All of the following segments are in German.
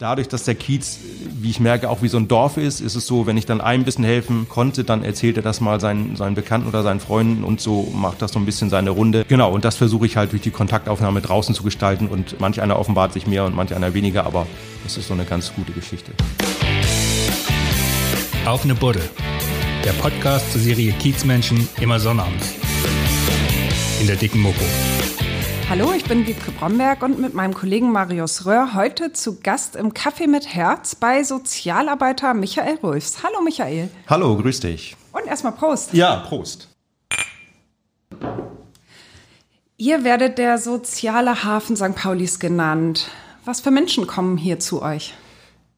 Dadurch, dass der Kiez, wie ich merke, auch wie so ein Dorf ist, ist es so, wenn ich dann einem ein bisschen helfen konnte, dann erzählt er das mal seinen, seinen Bekannten oder seinen Freunden und so macht das so ein bisschen seine Runde. Genau, und das versuche ich halt durch die Kontaktaufnahme draußen zu gestalten und manch einer offenbart sich mehr und manch einer weniger, aber das ist so eine ganz gute Geschichte. Auf eine Buddel. Der Podcast zur Serie Kiezmenschen immer sonnabends. In der dicken Mopo. Hallo, ich bin Wiebke Bromberg und mit meinem Kollegen Marius Röhr heute zu Gast im Kaffee mit Herz bei Sozialarbeiter Michael Rülfs. Hallo Michael. Hallo, grüß dich. Und erstmal Prost. Ja, Prost. Ihr werdet der soziale Hafen St. Paulis genannt. Was für Menschen kommen hier zu euch?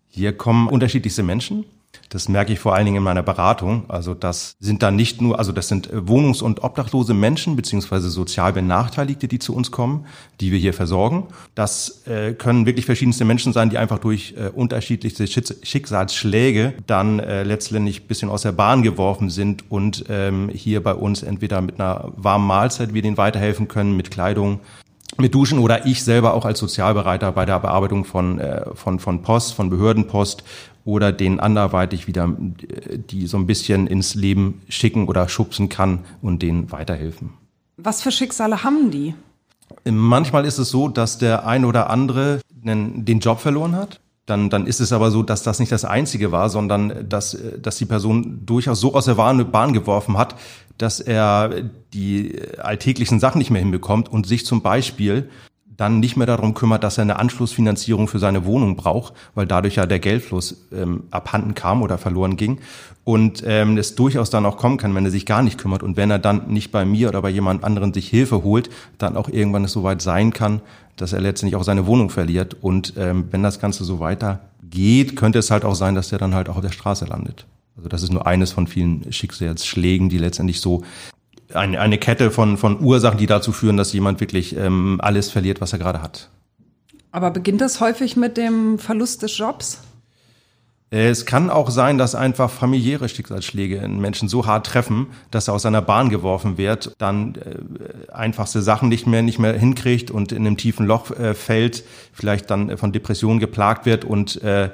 Hier kommen unterschiedlichste Menschen. Das merke ich vor allen Dingen in meiner Beratung. Also das sind dann nicht nur, also das sind äh, wohnungs- und obdachlose Menschen beziehungsweise sozial Benachteiligte, die zu uns kommen, die wir hier versorgen. Das äh, können wirklich verschiedenste Menschen sein, die einfach durch äh, unterschiedlichste Schicksalsschläge dann äh, letztendlich bisschen aus der Bahn geworfen sind und ähm, hier bei uns entweder mit einer warmen Mahlzeit wir denen weiterhelfen können, mit Kleidung, mit Duschen oder ich selber auch als Sozialbereiter bei der Bearbeitung von, äh, von, von Post, von Behördenpost oder den anderweitig wieder, äh, die so ein bisschen ins Leben schicken oder schubsen kann und denen weiterhelfen. Was für Schicksale haben die? Manchmal ist es so, dass der ein oder andere den Job verloren hat. Dann, dann ist es aber so, dass das nicht das Einzige war, sondern dass, dass die Person durchaus so aus der Bahn geworfen hat, dass er die alltäglichen Sachen nicht mehr hinbekommt und sich zum Beispiel dann nicht mehr darum kümmert, dass er eine Anschlussfinanzierung für seine Wohnung braucht, weil dadurch ja der Geldfluss ähm, abhanden kam oder verloren ging. Und ähm, es durchaus dann auch kommen kann, wenn er sich gar nicht kümmert und wenn er dann nicht bei mir oder bei jemand anderen sich Hilfe holt, dann auch irgendwann es soweit sein kann, dass er letztendlich auch seine Wohnung verliert. Und ähm, wenn das Ganze so weitergeht, könnte es halt auch sein, dass er dann halt auch auf der Straße landet. Also das ist nur eines von vielen Schicksalsschlägen, die letztendlich so eine, eine Kette von, von Ursachen, die dazu führen, dass jemand wirklich ähm, alles verliert, was er gerade hat. Aber beginnt das häufig mit dem Verlust des Jobs? Äh, es kann auch sein, dass einfach familiäre Schicksalsschläge einen Menschen so hart treffen, dass er aus seiner Bahn geworfen wird, dann äh, einfachste Sachen nicht mehr nicht mehr hinkriegt und in einem tiefen Loch äh, fällt, vielleicht dann äh, von Depressionen geplagt wird und äh,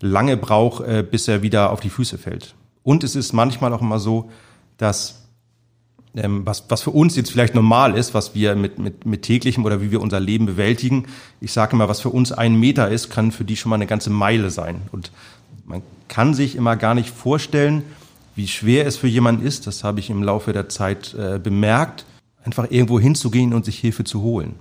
lange braucht, äh, bis er wieder auf die Füße fällt. Und es ist manchmal auch immer so, dass ähm, was, was für uns jetzt vielleicht normal ist, was wir mit, mit, mit täglichem oder wie wir unser Leben bewältigen. Ich sage immer, was für uns ein Meter ist, kann für die schon mal eine ganze Meile sein. Und man kann sich immer gar nicht vorstellen, wie schwer es für jemanden ist, das habe ich im Laufe der Zeit äh, bemerkt, einfach irgendwo hinzugehen und sich Hilfe zu holen.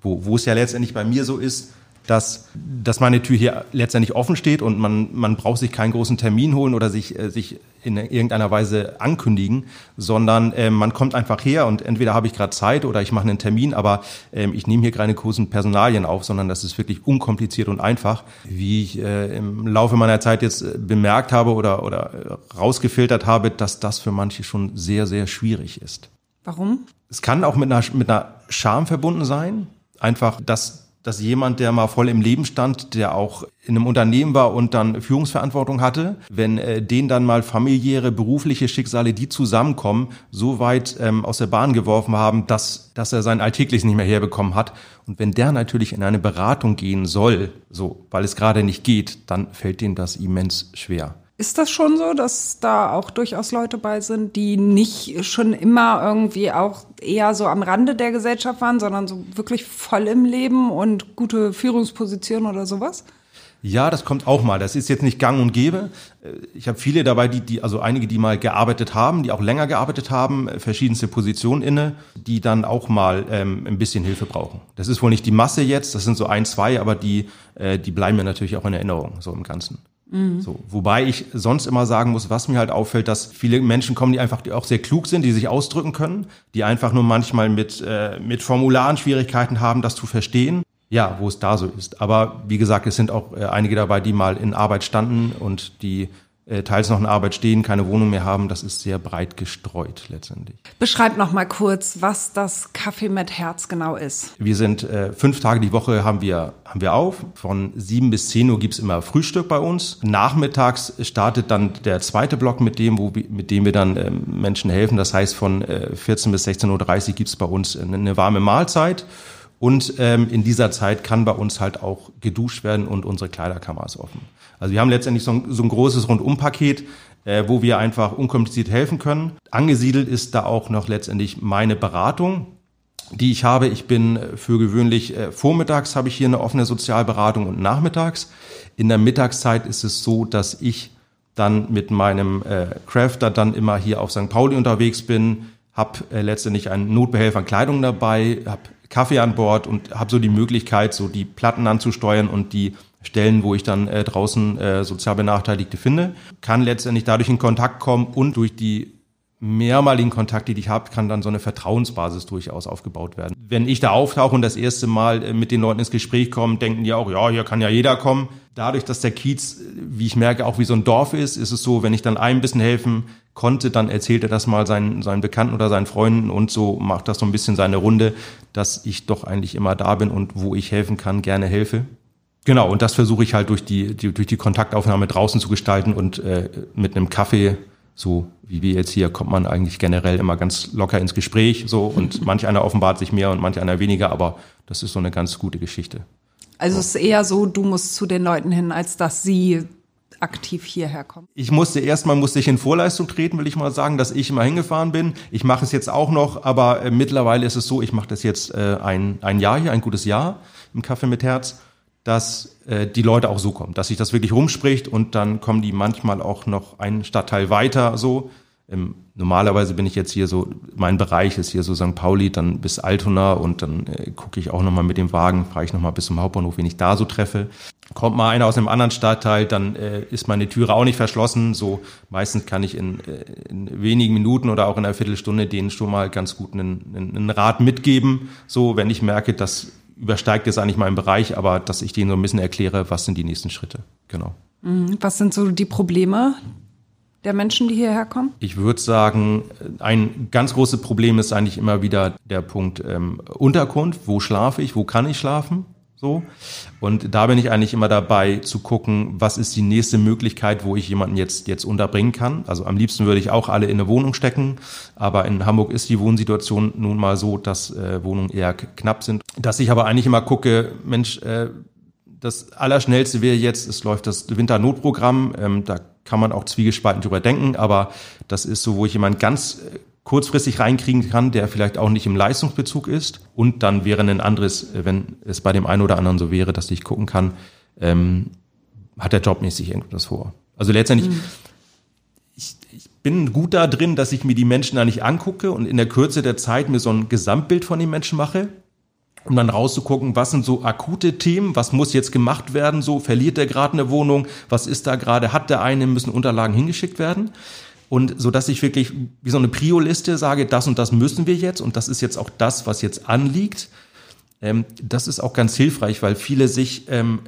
Wo, wo es ja letztendlich bei mir so ist, dass, dass meine Tür hier letztendlich offen steht und man, man braucht sich keinen großen Termin holen oder sich, äh, sich in irgendeiner Weise ankündigen, sondern äh, man kommt einfach her und entweder habe ich gerade Zeit oder ich mache einen Termin, aber äh, ich nehme hier keine großen Personalien auf, sondern das ist wirklich unkompliziert und einfach, wie ich äh, im Laufe meiner Zeit jetzt äh, bemerkt habe oder, oder äh, rausgefiltert habe, dass das für manche schon sehr, sehr schwierig ist. Warum? Es kann auch mit einer, mit einer Scham verbunden sein. Einfach, dass dass jemand, der mal voll im Leben stand, der auch in einem Unternehmen war und dann Führungsverantwortung hatte, wenn äh, den dann mal familiäre, berufliche Schicksale, die zusammenkommen, so weit ähm, aus der Bahn geworfen haben, dass, dass er sein Alltägliches nicht mehr herbekommen hat. Und wenn der natürlich in eine Beratung gehen soll, so, weil es gerade nicht geht, dann fällt dem das immens schwer. Ist das schon so, dass da auch durchaus Leute bei sind, die nicht schon immer irgendwie auch eher so am Rande der Gesellschaft waren, sondern so wirklich voll im Leben und gute Führungspositionen oder sowas? Ja, das kommt auch mal. Das ist jetzt nicht gang und gäbe. Ich habe viele dabei, die, die, also einige, die mal gearbeitet haben, die auch länger gearbeitet haben, verschiedenste Positionen inne, die dann auch mal ähm, ein bisschen Hilfe brauchen. Das ist wohl nicht die Masse jetzt, das sind so ein, zwei, aber die, äh, die bleiben mir natürlich auch in Erinnerung, so im Ganzen. Mhm. So, wobei ich sonst immer sagen muss, was mir halt auffällt, dass viele Menschen kommen, die einfach auch sehr klug sind, die sich ausdrücken können, die einfach nur manchmal mit, äh, mit Formularen Schwierigkeiten haben, das zu verstehen. Ja, wo es da so ist. Aber wie gesagt, es sind auch äh, einige dabei, die mal in Arbeit standen und die teils noch in Arbeit stehen, keine Wohnung mehr haben. Das ist sehr breit gestreut letztendlich. Beschreib noch mal kurz, was das Kaffee mit Herz genau ist. Wir sind äh, fünf Tage die Woche haben wir, haben wir auf. Von sieben bis zehn Uhr gibt's immer Frühstück bei uns. Nachmittags startet dann der zweite Block mit dem, wo, mit dem wir dann äh, Menschen helfen. Das heißt, von äh, 14 bis 16.30 Uhr gibt's bei uns eine, eine warme Mahlzeit. Und ähm, in dieser Zeit kann bei uns halt auch geduscht werden und unsere Kleiderkammer ist offen. Also wir haben letztendlich so ein, so ein großes Rundumpaket, äh, wo wir einfach unkompliziert helfen können. Angesiedelt ist da auch noch letztendlich meine Beratung die ich habe. Ich bin für gewöhnlich äh, vormittags habe ich hier eine offene Sozialberatung und nachmittags. In der Mittagszeit ist es so, dass ich dann mit meinem äh, Crafter dann immer hier auf St. Pauli unterwegs bin, habe äh, letztendlich einen Notbehelfer an Kleidung dabei, habe Kaffee an Bord und habe so die Möglichkeit, so die Platten anzusteuern und die Stellen, wo ich dann äh, draußen äh, sozial Benachteiligte finde, kann letztendlich dadurch in Kontakt kommen und durch die mehrmaligen Kontakte, die ich habe, kann dann so eine Vertrauensbasis durchaus aufgebaut werden. Wenn ich da auftauche und das erste Mal äh, mit den Leuten ins Gespräch komme, denken die auch, ja, hier kann ja jeder kommen. Dadurch, dass der Kiez, wie ich merke, auch wie so ein Dorf ist, ist es so, wenn ich dann ein bisschen helfen konnte, dann erzählt er das mal seinen, seinen Bekannten oder seinen Freunden und so macht das so ein bisschen seine Runde, dass ich doch eigentlich immer da bin und wo ich helfen kann, gerne helfe. Genau, und das versuche ich halt durch die, die, durch die Kontaktaufnahme draußen zu gestalten und äh, mit einem Kaffee so wie wir jetzt hier, kommt man eigentlich generell immer ganz locker ins Gespräch so und manch einer offenbart sich mehr und manch einer weniger, aber das ist so eine ganz gute Geschichte. Also es ist eher so, du musst zu den Leuten hin, als dass sie aktiv hierher kommen. Ich musste erstmal musste ich in Vorleistung treten, will ich mal sagen, dass ich immer hingefahren bin. Ich mache es jetzt auch noch, aber äh, mittlerweile ist es so, ich mache das jetzt äh, ein, ein Jahr hier, ein gutes Jahr im Kaffee mit Herz dass äh, die Leute auch so kommen, dass sich das wirklich rumspricht und dann kommen die manchmal auch noch einen Stadtteil weiter so. Ähm, normalerweise bin ich jetzt hier so, mein Bereich ist hier so St. Pauli, dann bis Altona und dann äh, gucke ich auch nochmal mit dem Wagen, fahre ich nochmal bis zum Hauptbahnhof, wen ich da so treffe. Kommt mal einer aus einem anderen Stadtteil, dann äh, ist meine Türe auch nicht verschlossen. So meistens kann ich in, äh, in wenigen Minuten oder auch in einer Viertelstunde denen schon mal ganz gut einen, einen Rat mitgeben. So, wenn ich merke, dass übersteigt jetzt eigentlich meinen Bereich, aber dass ich denen so ein bisschen erkläre, was sind die nächsten Schritte. Genau. Mhm. Was sind so die Probleme der Menschen, die hierher kommen? Ich würde sagen, ein ganz großes Problem ist eigentlich immer wieder der Punkt ähm, Unterkunft. Wo schlafe ich? Wo kann ich schlafen? So. Und da bin ich eigentlich immer dabei zu gucken, was ist die nächste Möglichkeit, wo ich jemanden jetzt, jetzt unterbringen kann. Also am liebsten würde ich auch alle in eine Wohnung stecken. Aber in Hamburg ist die Wohnsituation nun mal so, dass äh, Wohnungen eher knapp sind. Dass ich aber eigentlich immer gucke, Mensch, äh, das Allerschnellste wäre jetzt, es läuft das Winternotprogramm. Ähm, da kann man auch zwiegespalten drüber denken, aber das ist so, wo ich jemanden ganz äh, kurzfristig reinkriegen kann, der vielleicht auch nicht im Leistungsbezug ist. Und dann wäre ein anderes, wenn es bei dem einen oder anderen so wäre, dass ich gucken kann, ähm, hat der jobmäßig irgendwas vor. Also letztendlich, mhm. ich, ich bin gut da drin, dass ich mir die Menschen da nicht angucke und in der Kürze der Zeit mir so ein Gesamtbild von den Menschen mache, um dann rauszugucken, was sind so akute Themen, was muss jetzt gemacht werden, so verliert der gerade eine Wohnung, was ist da gerade, hat der eine, müssen Unterlagen hingeschickt werden. Und so dass ich wirklich wie so eine Prio-Liste sage, das und das müssen wir jetzt und das ist jetzt auch das, was jetzt anliegt. Ähm, das ist auch ganz hilfreich, weil viele sich ähm,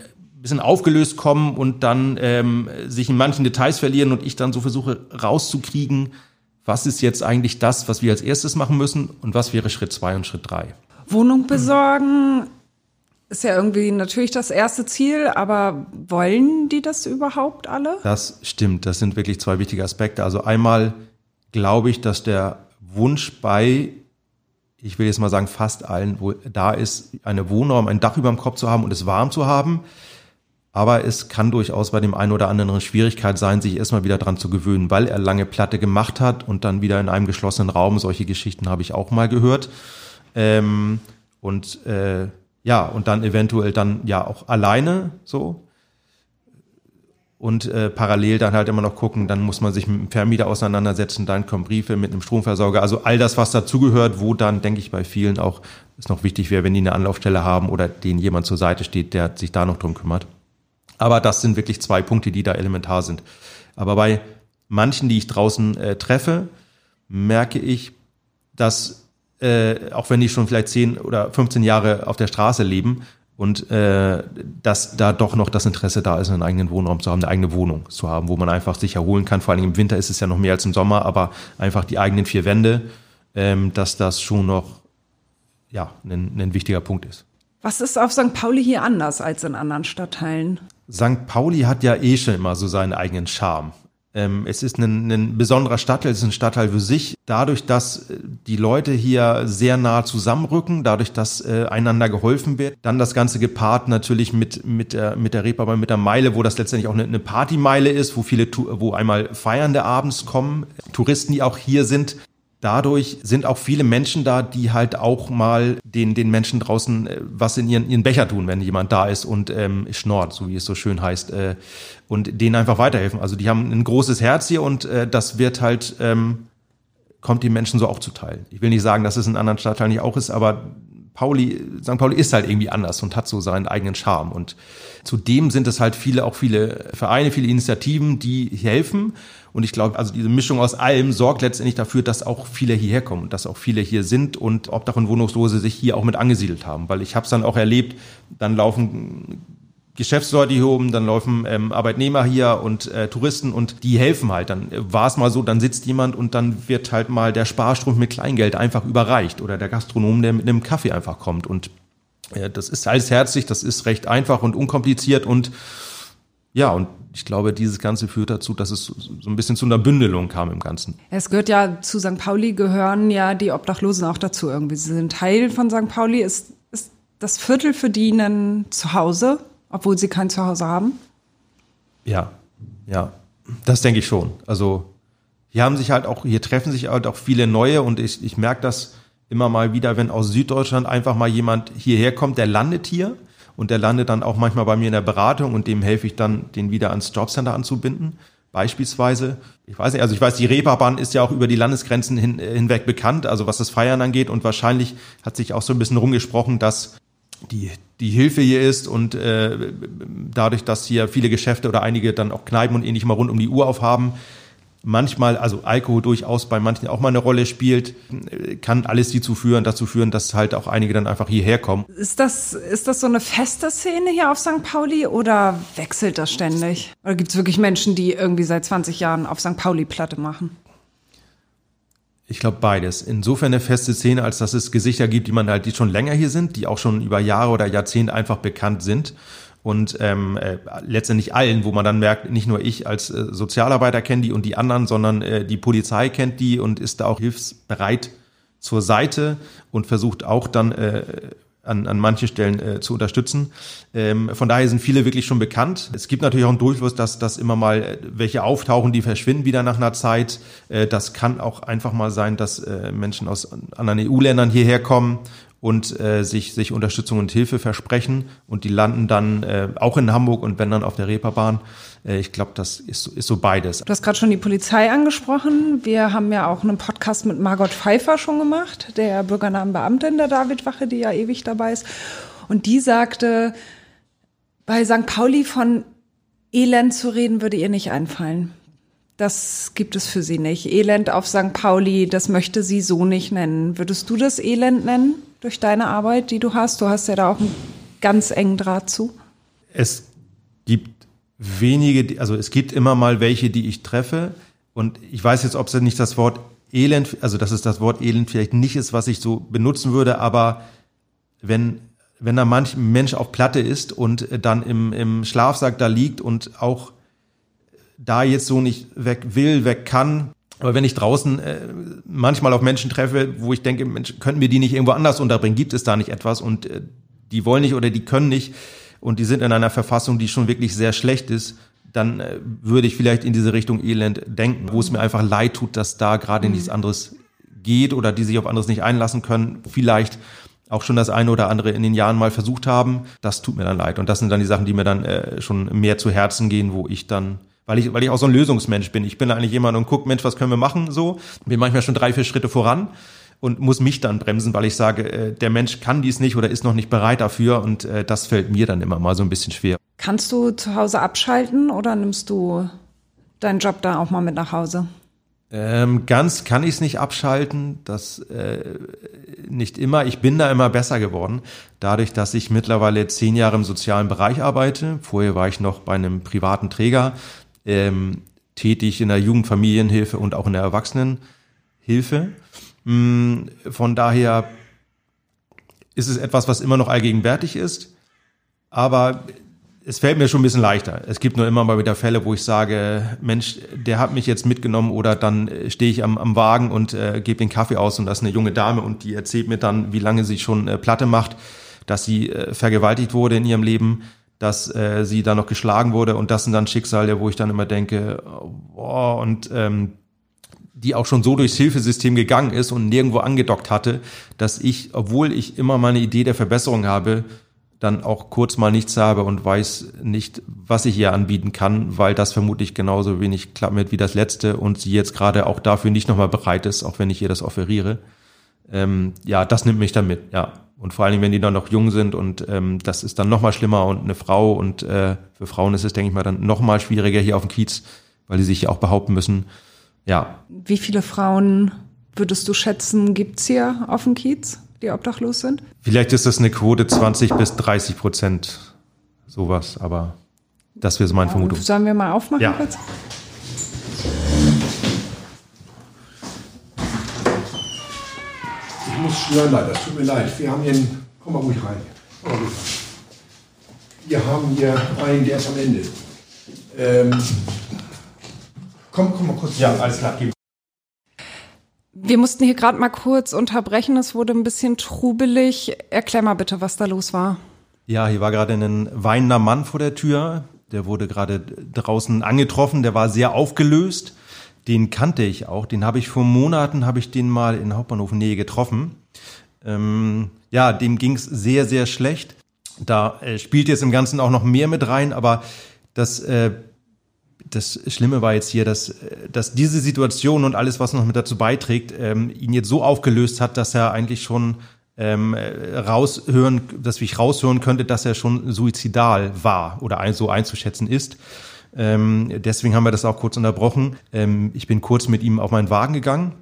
bisschen aufgelöst kommen und dann ähm, sich in manchen Details verlieren und ich dann so versuche rauszukriegen, was ist jetzt eigentlich das, was wir als erstes machen müssen und was wäre Schritt zwei und Schritt drei. Wohnung besorgen, ist ja irgendwie natürlich das erste Ziel, aber wollen die das überhaupt alle? Das stimmt. Das sind wirklich zwei wichtige Aspekte. Also einmal glaube ich, dass der Wunsch bei, ich will jetzt mal sagen, fast allen, wo da ist, eine Wohnraum, ein Dach über dem Kopf zu haben und es warm zu haben. Aber es kann durchaus bei dem einen oder anderen Schwierigkeit sein, sich erstmal wieder dran zu gewöhnen, weil er lange Platte gemacht hat und dann wieder in einem geschlossenen Raum. Solche Geschichten habe ich auch mal gehört. Ähm, und äh, ja, und dann eventuell dann ja auch alleine so. Und äh, parallel dann halt immer noch gucken, dann muss man sich mit dem Vermieter auseinandersetzen, dann kommen Briefe mit einem Stromversorger. Also all das, was dazugehört, wo dann, denke ich, bei vielen auch es noch wichtig wäre, wenn die eine Anlaufstelle haben oder denen jemand zur Seite steht, der sich da noch drum kümmert. Aber das sind wirklich zwei Punkte, die da elementar sind. Aber bei manchen, die ich draußen äh, treffe, merke ich, dass äh, auch wenn die schon vielleicht 10 oder 15 Jahre auf der Straße leben und äh, dass da doch noch das Interesse da ist, einen eigenen Wohnraum zu haben, eine eigene Wohnung zu haben, wo man einfach sich erholen kann. Vor allem im Winter ist es ja noch mehr als im Sommer, aber einfach die eigenen vier Wände, ähm, dass das schon noch ja, ein, ein wichtiger Punkt ist. Was ist auf St. Pauli hier anders als in anderen Stadtteilen? St. Pauli hat ja eh schon immer so seinen eigenen Charme. Ähm, es ist ein, ein besonderer Stadtteil, es ist ein Stadtteil für sich. Dadurch, dass äh, die Leute hier sehr nah zusammenrücken, dadurch, dass äh, einander geholfen wird, dann das Ganze gepaart natürlich mit, mit der, mit der Reeperbahn, mit der Meile, wo das letztendlich auch eine, eine Partymeile ist, wo viele, wo einmal Feiernde abends kommen, Touristen, die auch hier sind, dadurch sind auch viele Menschen da, die halt auch mal den, den Menschen draußen äh, was in ihren, ihren Becher tun, wenn jemand da ist und ähm, schnort, so wie es so schön heißt, äh, und denen einfach weiterhelfen. Also die haben ein großes Herz hier und äh, das wird halt, ähm, kommt den Menschen so auch zuteil. Ich will nicht sagen, dass es in anderen Stadtteilen nicht auch ist, aber Pauli, St. Pauli ist halt irgendwie anders und hat so seinen eigenen Charme. Und zudem sind es halt viele, auch viele Vereine, viele Initiativen, die helfen. Und ich glaube, also diese Mischung aus allem sorgt letztendlich dafür, dass auch viele hierher kommen dass auch viele hier sind und Obdach und Wohnungslose sich hier auch mit angesiedelt haben. Weil ich habe es dann auch erlebt, dann laufen Geschäftsleute hier oben, dann laufen ähm, Arbeitnehmer hier und äh, Touristen und die helfen halt. Dann war es mal so, dann sitzt jemand und dann wird halt mal der Sparstrumpf mit Kleingeld einfach überreicht oder der Gastronom, der mit einem Kaffee einfach kommt. Und äh, das ist alles herzlich, das ist recht einfach und unkompliziert und ja, und ich glaube, dieses Ganze führt dazu, dass es so ein bisschen zu einer Bündelung kam im Ganzen. Es gehört ja zu St. Pauli, gehören ja die Obdachlosen auch dazu irgendwie. Sie sind Teil von St. Pauli. Ist, ist das Viertel für die ein Zuhause? Obwohl sie kein Zuhause haben? Ja, ja, das denke ich schon. Also hier haben sich halt auch, hier treffen sich halt auch viele neue und ich, ich merke das immer mal wieder, wenn aus Süddeutschland einfach mal jemand hierher kommt, der landet hier und der landet dann auch manchmal bei mir in der Beratung und dem helfe ich dann, den wieder ans Jobcenter anzubinden. Beispielsweise, ich weiß nicht, also ich weiß, die Reeperbahn ist ja auch über die Landesgrenzen hin, hinweg bekannt, also was das Feiern angeht und wahrscheinlich hat sich auch so ein bisschen rumgesprochen, dass die, die Hilfe hier ist und äh, dadurch, dass hier viele Geschäfte oder einige dann auch Kneipen und ähnlich mal rund um die Uhr aufhaben, manchmal, also Alkohol durchaus bei manchen auch mal eine Rolle spielt, kann alles dazu führen, dazu führen, dass halt auch einige dann einfach hierher kommen. Ist das, ist das so eine feste Szene hier auf St. Pauli oder wechselt das ständig? Oder gibt es wirklich Menschen, die irgendwie seit 20 Jahren auf St. Pauli Platte machen? Ich glaube beides. Insofern eine feste Szene, als dass es Gesichter gibt, die man halt, die schon länger hier sind, die auch schon über Jahre oder Jahrzehnte einfach bekannt sind. Und ähm, äh, letztendlich allen, wo man dann merkt, nicht nur ich als äh, Sozialarbeiter kenne die und die anderen, sondern äh, die Polizei kennt die und ist da auch hilfsbereit zur Seite und versucht auch dann äh, an, an manchen Stellen äh, zu unterstützen. Ähm, von daher sind viele wirklich schon bekannt. Es gibt natürlich auch einen Durchfluss, dass, dass immer mal äh, welche auftauchen, die verschwinden wieder nach einer Zeit. Äh, das kann auch einfach mal sein, dass äh, Menschen aus anderen EU-Ländern hierher kommen und äh, sich, sich Unterstützung und Hilfe versprechen und die landen dann äh, auch in Hamburg und wenn dann auf der Reeperbahn. Äh, ich glaube, das ist, ist so beides. Du hast gerade schon die Polizei angesprochen. Wir haben ja auch einen Podcast mit Margot Pfeiffer schon gemacht, der Bürgernamenbeamtin der Davidwache, die ja ewig dabei ist. Und die sagte, bei St. Pauli von Elend zu reden, würde ihr nicht einfallen. Das gibt es für sie nicht. Elend auf St. Pauli, das möchte sie so nicht nennen. Würdest du das Elend nennen durch deine Arbeit, die du hast? Du hast ja da auch einen ganz engen Draht zu. Es gibt wenige, also es gibt immer mal welche, die ich treffe. Und ich weiß jetzt, ob es nicht das Wort Elend, also dass es das Wort Elend vielleicht nicht ist, was ich so benutzen würde, aber wenn, wenn da manch Mensch auf Platte ist und dann im, im Schlafsack da liegt und auch da jetzt so nicht weg will, weg kann. Aber wenn ich draußen äh, manchmal auf Menschen treffe, wo ich denke, Mensch, könnten wir die nicht irgendwo anders unterbringen? Gibt es da nicht etwas? Und äh, die wollen nicht oder die können nicht und die sind in einer Verfassung, die schon wirklich sehr schlecht ist, dann äh, würde ich vielleicht in diese Richtung Elend denken, wo es mir einfach leid tut, dass da gerade mhm. nichts anderes geht oder die sich auf anderes nicht einlassen können. Vielleicht auch schon das eine oder andere in den Jahren mal versucht haben. Das tut mir dann leid. Und das sind dann die Sachen, die mir dann äh, schon mehr zu Herzen gehen, wo ich dann weil ich, weil ich auch so ein Lösungsmensch bin. Ich bin eigentlich jemand und guck, Mensch, was können wir machen so? Bin manchmal schon drei, vier Schritte voran und muss mich dann bremsen, weil ich sage, äh, der Mensch kann dies nicht oder ist noch nicht bereit dafür und äh, das fällt mir dann immer mal so ein bisschen schwer. Kannst du zu Hause abschalten oder nimmst du deinen Job da auch mal mit nach Hause? Ähm, ganz kann ich es nicht abschalten, das äh, nicht immer. Ich bin da immer besser geworden, dadurch, dass ich mittlerweile zehn Jahre im sozialen Bereich arbeite. Vorher war ich noch bei einem privaten Träger ähm, tätig in der Jugendfamilienhilfe und auch in der Erwachsenenhilfe. Mm, von daher ist es etwas, was immer noch allgegenwärtig ist. Aber es fällt mir schon ein bisschen leichter. Es gibt nur immer mal wieder Fälle, wo ich sage, Mensch, der hat mich jetzt mitgenommen oder dann äh, stehe ich am, am Wagen und äh, gebe den Kaffee aus und das ist eine junge Dame und die erzählt mir dann, wie lange sie schon äh, Platte macht, dass sie äh, vergewaltigt wurde in ihrem Leben, dass äh, sie dann noch geschlagen wurde und das sind dann Schicksale, wo ich dann immer denke, boah, und ähm, die auch schon so durchs Hilfesystem gegangen ist und nirgendwo angedockt hatte, dass ich, obwohl ich immer meine Idee der Verbesserung habe, dann auch kurz mal nichts habe und weiß nicht, was ich ihr anbieten kann, weil das vermutlich genauso wenig klappt mit wie das letzte und sie jetzt gerade auch dafür nicht nochmal bereit ist, auch wenn ich ihr das offeriere. Ähm, ja, das nimmt mich dann mit, ja. Und vor allen Dingen, wenn die dann noch jung sind und ähm, das ist dann nochmal schlimmer und eine Frau und äh, für Frauen ist es, denke ich mal, dann nochmal schwieriger hier auf dem Kiez, weil die sich ja auch behaupten müssen. Ja. Wie viele Frauen würdest du schätzen, gibt's hier auf dem Kiez? die obdachlos sind? Vielleicht ist das eine Quote 20 bis 30 Prozent, sowas, aber das wäre so meine ja, Vermutung. Sollen wir mal aufmachen ja. kurz? Ich muss schnell leider, das tut mir leid. Wir haben hier einen, komm mal ruhig rein. Komm mal ruhig rein. Wir haben hier einen, der ist am Ende. Ähm, komm, komm mal kurz. Ja, alles klar. Wir mussten hier gerade mal kurz unterbrechen. Es wurde ein bisschen trubelig. Erklär mal bitte, was da los war. Ja, hier war gerade ein weinender Mann vor der Tür. Der wurde gerade draußen angetroffen. Der war sehr aufgelöst. Den kannte ich auch. Den habe ich vor Monaten, habe ich den mal in Hauptbahnhof Nähe getroffen. Ähm, ja, dem ging es sehr, sehr schlecht. Da äh, spielt jetzt im Ganzen auch noch mehr mit rein, aber das äh, das Schlimme war jetzt hier, dass, dass diese Situation und alles, was noch mit dazu beiträgt, ähm, ihn jetzt so aufgelöst hat, dass er eigentlich schon ähm, raushören, dass ich raushören könnte, dass er schon suizidal war oder ein, so einzuschätzen ist. Ähm, deswegen haben wir das auch kurz unterbrochen. Ähm, ich bin kurz mit ihm auf meinen Wagen gegangen.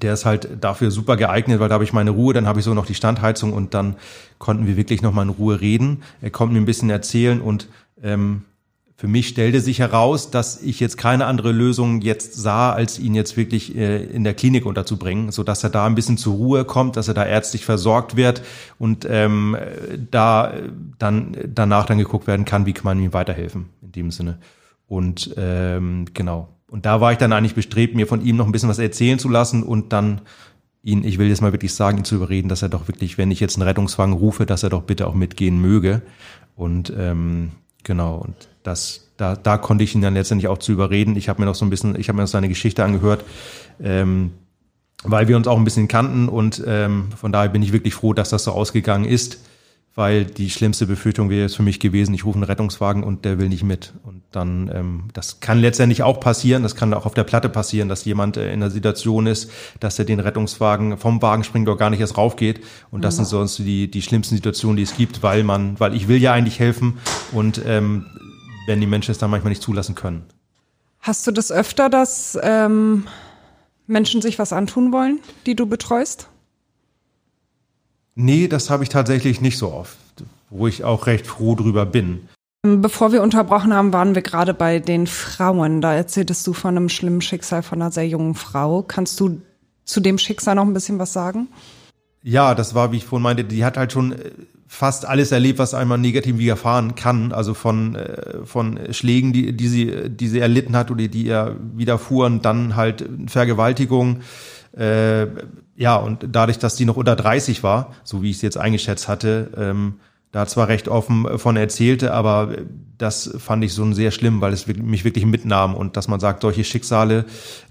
Der ist halt dafür super geeignet, weil da habe ich meine Ruhe, dann habe ich so noch die Standheizung und dann konnten wir wirklich noch mal in Ruhe reden. Er konnte mir ein bisschen erzählen und ähm, für mich stellte sich heraus, dass ich jetzt keine andere Lösung jetzt sah, als ihn jetzt wirklich äh, in der Klinik unterzubringen, so dass er da ein bisschen zur Ruhe kommt, dass er da ärztlich versorgt wird und ähm, da dann danach dann geguckt werden kann, wie kann man ihm weiterhelfen in dem Sinne. Und ähm, genau. Und da war ich dann eigentlich bestrebt, mir von ihm noch ein bisschen was erzählen zu lassen und dann ihn, ich will jetzt mal wirklich sagen, ihn zu überreden, dass er doch wirklich, wenn ich jetzt einen Rettungswagen rufe, dass er doch bitte auch mitgehen möge. Und ähm, genau, und das, da, da konnte ich ihn dann letztendlich auch zu überreden. Ich habe mir noch so ein bisschen, ich habe mir noch seine Geschichte angehört, ähm, weil wir uns auch ein bisschen kannten und ähm, von daher bin ich wirklich froh, dass das so ausgegangen ist weil die schlimmste Befürchtung wäre jetzt für mich gewesen, ich rufe einen Rettungswagen und der will nicht mit. Und dann, ähm, das kann letztendlich auch passieren, das kann auch auf der Platte passieren, dass jemand äh, in der Situation ist, dass er den Rettungswagen vom Wagen springt oder gar nicht erst raufgeht. Und das mhm. sind sonst die, die schlimmsten Situationen, die es gibt, weil man, weil ich will ja eigentlich helfen und ähm, wenn die Menschen es dann manchmal nicht zulassen können. Hast du das öfter, dass ähm, Menschen sich was antun wollen, die du betreust? Nee, das habe ich tatsächlich nicht so oft, wo ich auch recht froh drüber bin. Bevor wir unterbrochen haben, waren wir gerade bei den Frauen. Da erzähltest du von einem schlimmen Schicksal von einer sehr jungen Frau. Kannst du zu dem Schicksal noch ein bisschen was sagen? Ja, das war, wie ich vorhin meinte, die hat halt schon äh, fast alles erlebt, was einmal negativ widerfahren kann. Also von, äh, von Schlägen, die, die, sie, die sie erlitten hat oder die ihr widerfuhren, dann halt Vergewaltigung, äh, ja, und dadurch, dass die noch unter 30 war, so wie ich es jetzt eingeschätzt hatte, ähm, da zwar recht offen von erzählte, aber das fand ich so sehr schlimm, weil es mich wirklich mitnahm und dass man sagt, solche Schicksale,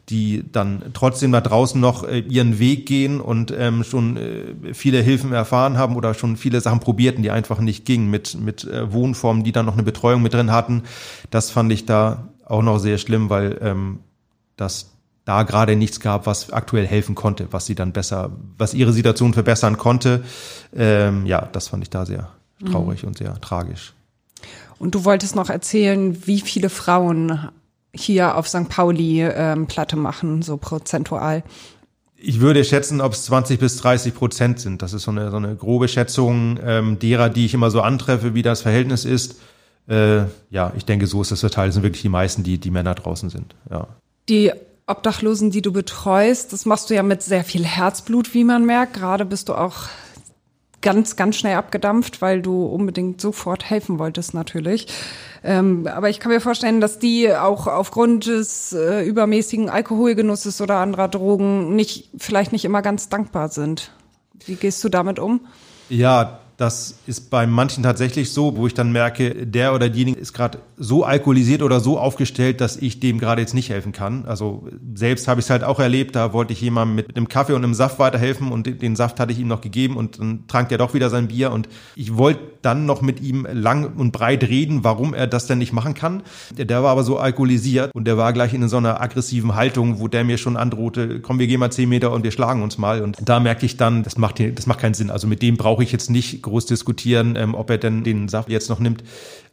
die dann trotzdem da draußen noch äh, ihren Weg gehen und ähm, schon äh, viele Hilfen erfahren haben oder schon viele Sachen probierten, die einfach nicht gingen mit, mit äh, Wohnformen, die dann noch eine Betreuung mit drin hatten, das fand ich da auch noch sehr schlimm, weil ähm, das da gerade nichts gab, was aktuell helfen konnte, was sie dann besser, was ihre Situation verbessern konnte. Ähm, ja, das fand ich da sehr traurig mhm. und sehr tragisch. Und du wolltest noch erzählen, wie viele Frauen hier auf St. Pauli ähm, Platte machen, so prozentual. Ich würde schätzen, ob es 20 bis 30 Prozent sind. Das ist so eine, so eine grobe Schätzung ähm, derer, die ich immer so antreffe, wie das Verhältnis ist. Äh, ja, ich denke, so ist das verteilt. Das sind wirklich die meisten, die, die Männer draußen sind. Ja. Die Obdachlosen, die du betreust, das machst du ja mit sehr viel Herzblut, wie man merkt. Gerade bist du auch ganz, ganz schnell abgedampft, weil du unbedingt sofort helfen wolltest natürlich. Ähm, aber ich kann mir vorstellen, dass die auch aufgrund des äh, übermäßigen Alkoholgenusses oder anderer Drogen nicht, vielleicht nicht immer ganz dankbar sind. Wie gehst du damit um? Ja, das ist bei manchen tatsächlich so, wo ich dann merke, der oder diejenige ist gerade so alkoholisiert oder so aufgestellt, dass ich dem gerade jetzt nicht helfen kann. Also selbst habe ich es halt auch erlebt, da wollte ich jemandem mit einem Kaffee und einem Saft weiterhelfen und den Saft hatte ich ihm noch gegeben und dann trank er doch wieder sein Bier und ich wollte dann noch mit ihm lang und breit reden, warum er das denn nicht machen kann. Der war aber so alkoholisiert und der war gleich in so einer aggressiven Haltung, wo der mir schon androhte, komm, wir gehen mal zehn Meter und wir schlagen uns mal. Und da merke ich dann, das macht, das macht keinen Sinn. Also mit dem brauche ich jetzt nicht groß diskutieren, ähm, ob er denn den Saft jetzt noch nimmt.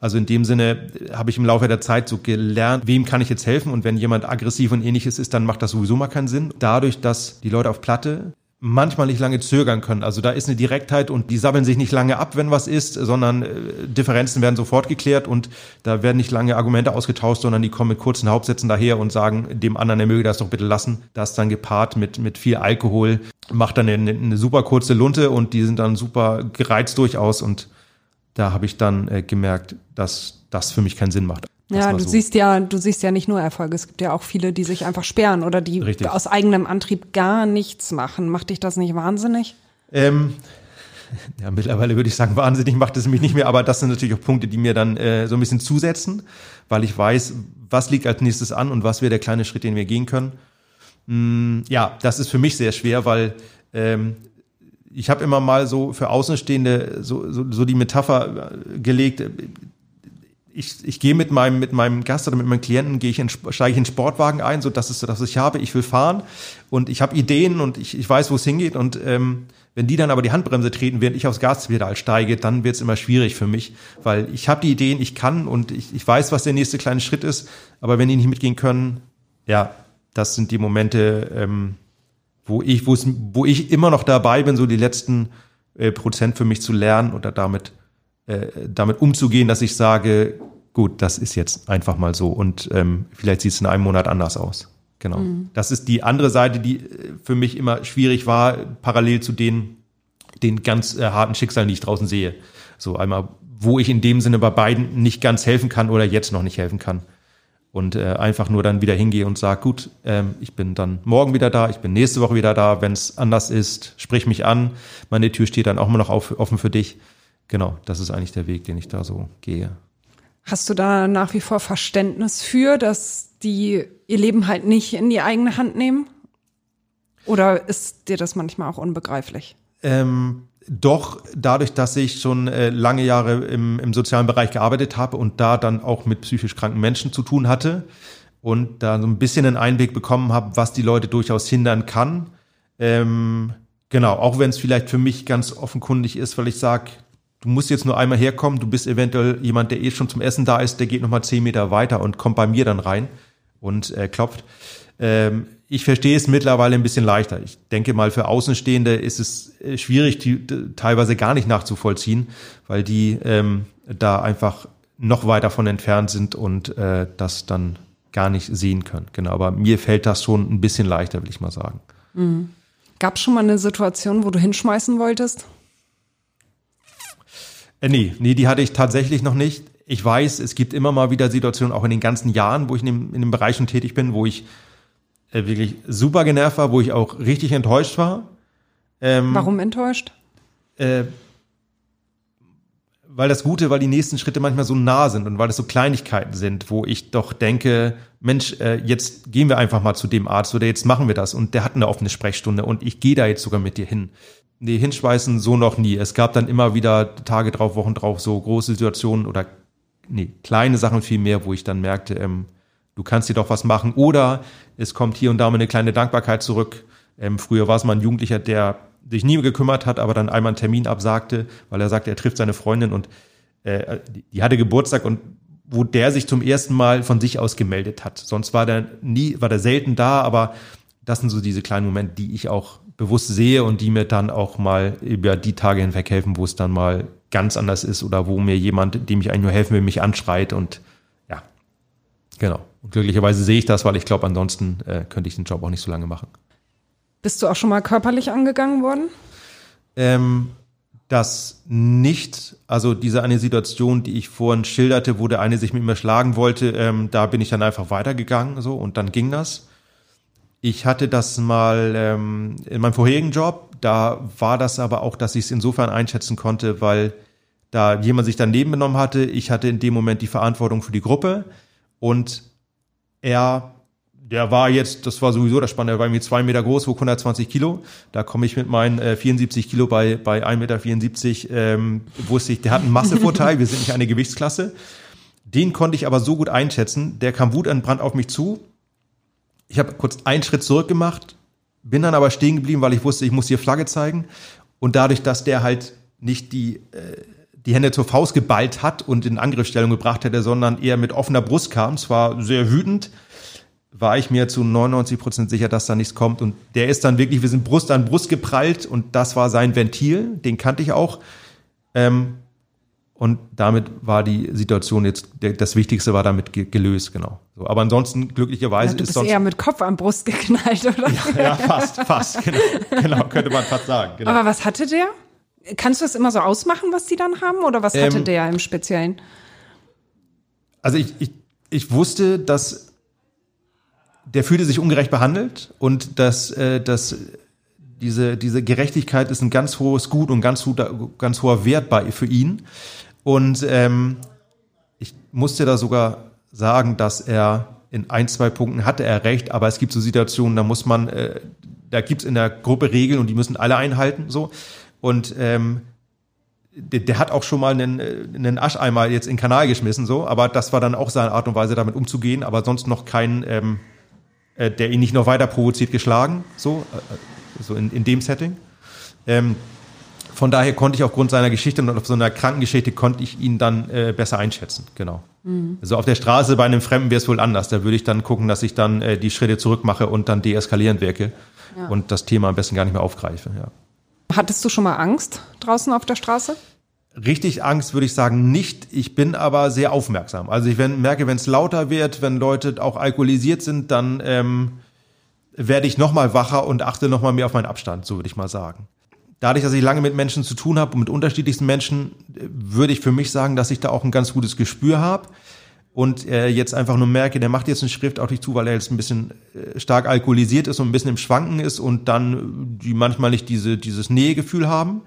Also in dem Sinne habe ich im Laufe der Zeit so gelernt, wem kann ich jetzt helfen und wenn jemand aggressiv und ähnliches ist, dann macht das sowieso mal keinen Sinn. Dadurch, dass die Leute auf Platte manchmal nicht lange zögern können. Also da ist eine Direktheit und die sabbeln sich nicht lange ab, wenn was ist, sondern äh, Differenzen werden sofort geklärt und da werden nicht lange Argumente ausgetauscht, sondern die kommen mit kurzen Hauptsätzen daher und sagen dem anderen, er möge das doch bitte lassen. Das dann gepaart mit, mit viel Alkohol macht dann eine, eine super kurze Lunte und die sind dann super gereizt durchaus und da habe ich dann äh, gemerkt, dass das für mich keinen Sinn macht. Ja, du so. siehst ja, du siehst ja nicht nur Erfolge. Es gibt ja auch viele, die sich einfach sperren oder die Richtig. aus eigenem Antrieb gar nichts machen. Macht dich das nicht wahnsinnig? Ähm, ja, mittlerweile würde ich sagen, wahnsinnig macht es mich nicht mehr, aber das sind natürlich auch Punkte, die mir dann äh, so ein bisschen zusetzen, weil ich weiß, was liegt als nächstes an und was wäre der kleine Schritt, den wir gehen können. Mm, ja, das ist für mich sehr schwer, weil ähm, ich habe immer mal so für Außenstehende so, so, so die Metapher äh, gelegt, ich, ich gehe mit meinem, mit meinem Gast oder mit meinem Klienten, gehe ich in, steige ich in den Sportwagen ein, so das ist das ich habe. Ich will fahren und ich habe Ideen und ich, ich weiß, wo es hingeht. Und ähm, wenn die dann aber die Handbremse treten, während ich aufs Gaspedal steige, dann wird es immer schwierig für mich, weil ich habe die Ideen, ich kann und ich, ich weiß, was der nächste kleine Schritt ist. Aber wenn die nicht mitgehen können, ja, das sind die Momente, ähm, wo ich, wo wo ich immer noch dabei bin, so die letzten äh, Prozent für mich zu lernen oder damit damit umzugehen, dass ich sage, gut, das ist jetzt einfach mal so und ähm, vielleicht sieht es in einem Monat anders aus. Genau. Mhm. Das ist die andere Seite, die äh, für mich immer schwierig war, parallel zu den, den ganz äh, harten Schicksalen, die ich draußen sehe. So einmal, wo ich in dem Sinne bei beiden nicht ganz helfen kann oder jetzt noch nicht helfen kann. Und äh, einfach nur dann wieder hingehe und sage, gut, ähm, ich bin dann morgen wieder da, ich bin nächste Woche wieder da, wenn es anders ist, sprich mich an. Meine Tür steht dann auch immer noch auf, offen für dich genau, das ist eigentlich der Weg, den ich da so gehe. Hast du da nach wie vor Verständnis für, dass die ihr Leben halt nicht in die eigene Hand nehmen? Oder ist dir das manchmal auch unbegreiflich? Ähm, doch, dadurch, dass ich schon äh, lange Jahre im, im sozialen Bereich gearbeitet habe und da dann auch mit psychisch kranken Menschen zu tun hatte und da so ein bisschen einen Einblick bekommen habe, was die Leute durchaus hindern kann. Ähm, genau, auch wenn es vielleicht für mich ganz offenkundig ist, weil ich sage, du musst jetzt nur einmal herkommen, du bist eventuell jemand, der eh schon zum Essen da ist, der geht nochmal zehn Meter weiter und kommt bei mir dann rein und äh, klopft. Ähm, ich verstehe es mittlerweile ein bisschen leichter. Ich denke mal, für Außenstehende ist es äh, schwierig, die teilweise gar nicht nachzuvollziehen, weil die ähm, da einfach noch weiter von entfernt sind und äh, das dann gar nicht sehen können. Genau, aber mir fällt das schon ein bisschen leichter, will ich mal sagen. Mhm. Gab es schon mal eine Situation, wo du hinschmeißen wolltest? Äh, nee, nee, die hatte ich tatsächlich noch nicht. Ich weiß, es gibt immer mal wieder Situationen, auch in den ganzen Jahren, wo ich in dem, in dem Bereich schon tätig bin, wo ich äh, wirklich super genervt war, wo ich auch richtig enttäuscht war. Ähm, Warum enttäuscht? Äh, weil das Gute, weil die nächsten Schritte manchmal so nah sind und weil es so Kleinigkeiten sind, wo ich doch denke, Mensch, äh, jetzt gehen wir einfach mal zu dem Arzt oder jetzt machen wir das und der hat eine offene Sprechstunde und ich gehe da jetzt sogar mit dir hin. Nee, hinschmeißen so noch nie. Es gab dann immer wieder Tage drauf, Wochen drauf, so große Situationen oder nee, kleine Sachen viel mehr, wo ich dann merkte, ähm, du kannst dir doch was machen. Oder es kommt hier und da mal eine kleine Dankbarkeit zurück. Ähm, früher war es mal ein Jugendlicher, der sich nie gekümmert hat, aber dann einmal einen Termin absagte, weil er sagte, er trifft seine Freundin und äh, die hatte Geburtstag und wo der sich zum ersten Mal von sich aus gemeldet hat. Sonst war der nie, war der selten da, aber das sind so diese kleinen Momente, die ich auch bewusst sehe und die mir dann auch mal über die Tage hinweg helfen, wo es dann mal ganz anders ist oder wo mir jemand, dem ich eigentlich nur helfen will, mich anschreit und ja, genau. Und glücklicherweise sehe ich das, weil ich glaube, ansonsten äh, könnte ich den Job auch nicht so lange machen. Bist du auch schon mal körperlich angegangen worden? Ähm, Das nicht, also diese eine Situation, die ich vorhin schilderte, wo der eine sich mit mir schlagen wollte, ähm, da bin ich dann einfach weitergegangen so und dann ging das. Ich hatte das mal ähm, in meinem vorherigen Job, da war das aber auch, dass ich es insofern einschätzen konnte, weil da jemand sich daneben benommen hatte. Ich hatte in dem Moment die Verantwortung für die Gruppe und er, der war jetzt, das war sowieso das Spannende, er war irgendwie zwei Meter groß, wog 120 Kilo. Da komme ich mit meinen äh, 74 Kilo bei, bei 1,74 Meter, ähm, wusste ich, der hat einen Massevorteil, wir sind nicht eine Gewichtsklasse. Den konnte ich aber so gut einschätzen, der kam wutentbrannt auf mich zu. Ich habe kurz einen Schritt zurück gemacht, bin dann aber stehen geblieben, weil ich wusste, ich muss hier Flagge zeigen. Und dadurch, dass der halt nicht die, äh, die Hände zur Faust geballt hat und in Angriffsstellung gebracht hätte, sondern eher mit offener Brust kam, zwar sehr wütend, war ich mir zu 99 Prozent sicher, dass da nichts kommt. Und der ist dann wirklich, wir sind Brust an Brust geprallt und das war sein Ventil, den kannte ich auch. Ähm, und damit war die Situation jetzt, das Wichtigste war damit gelöst, genau. So, aber ansonsten glücklicherweise ja, du ist bist sonst. eher mit Kopf am Brust geknallt, oder? Ja, ja fast, fast, genau, genau, könnte man fast sagen. Genau. Aber was hatte der? Kannst du das immer so ausmachen, was die dann haben? Oder was hatte Ähm, der im Speziellen? Also ich, ich, ich wusste, dass der fühlte sich ungerecht behandelt und dass, äh, dass diese, diese Gerechtigkeit ist ein ganz hohes Gut und ganz, ganz hoher Wert bei, für ihn. Und ähm, ich musste da sogar sagen, dass er in ein, zwei Punkten hatte er recht, aber es gibt so Situationen, da muss man, äh, da gibt's in der Gruppe Regeln und die müssen alle einhalten. so Und ähm, der, der hat auch schon mal einen, äh, einen Ascheimer jetzt in den Kanal geschmissen, so, aber das war dann auch seine Art und Weise, damit umzugehen, aber sonst noch kein, ähm, äh, der ihn nicht noch weiter provoziert, geschlagen, so, äh, so in, in dem Setting. Ähm, von daher konnte ich aufgrund seiner Geschichte und auf so einer Krankengeschichte konnte ich ihn dann äh, besser einschätzen, genau. Also auf der Straße bei einem Fremden wäre es wohl anders. Da würde ich dann gucken, dass ich dann äh, die Schritte zurück mache und dann deeskalierend wirke und das Thema am besten gar nicht mehr aufgreife, ja. Hattest du schon mal Angst draußen auf der Straße? Richtig Angst würde ich sagen nicht. Ich bin aber sehr aufmerksam. Also ich wenn, merke, wenn es lauter wird, wenn Leute auch alkoholisiert sind, dann ähm, werde ich noch mal wacher und achte noch mal mehr auf meinen Abstand, so würde ich mal sagen. Dadurch, dass ich lange mit Menschen zu tun habe und mit unterschiedlichsten Menschen, würde ich für mich sagen, dass ich da auch ein ganz gutes Gespür habe und äh, jetzt einfach nur merke, der macht jetzt einen Schrift auf dich zu, weil er jetzt ein bisschen äh, stark alkoholisiert ist und ein bisschen im Schwanken ist und dann äh, die manchmal nicht diese, dieses Nähegefühl haben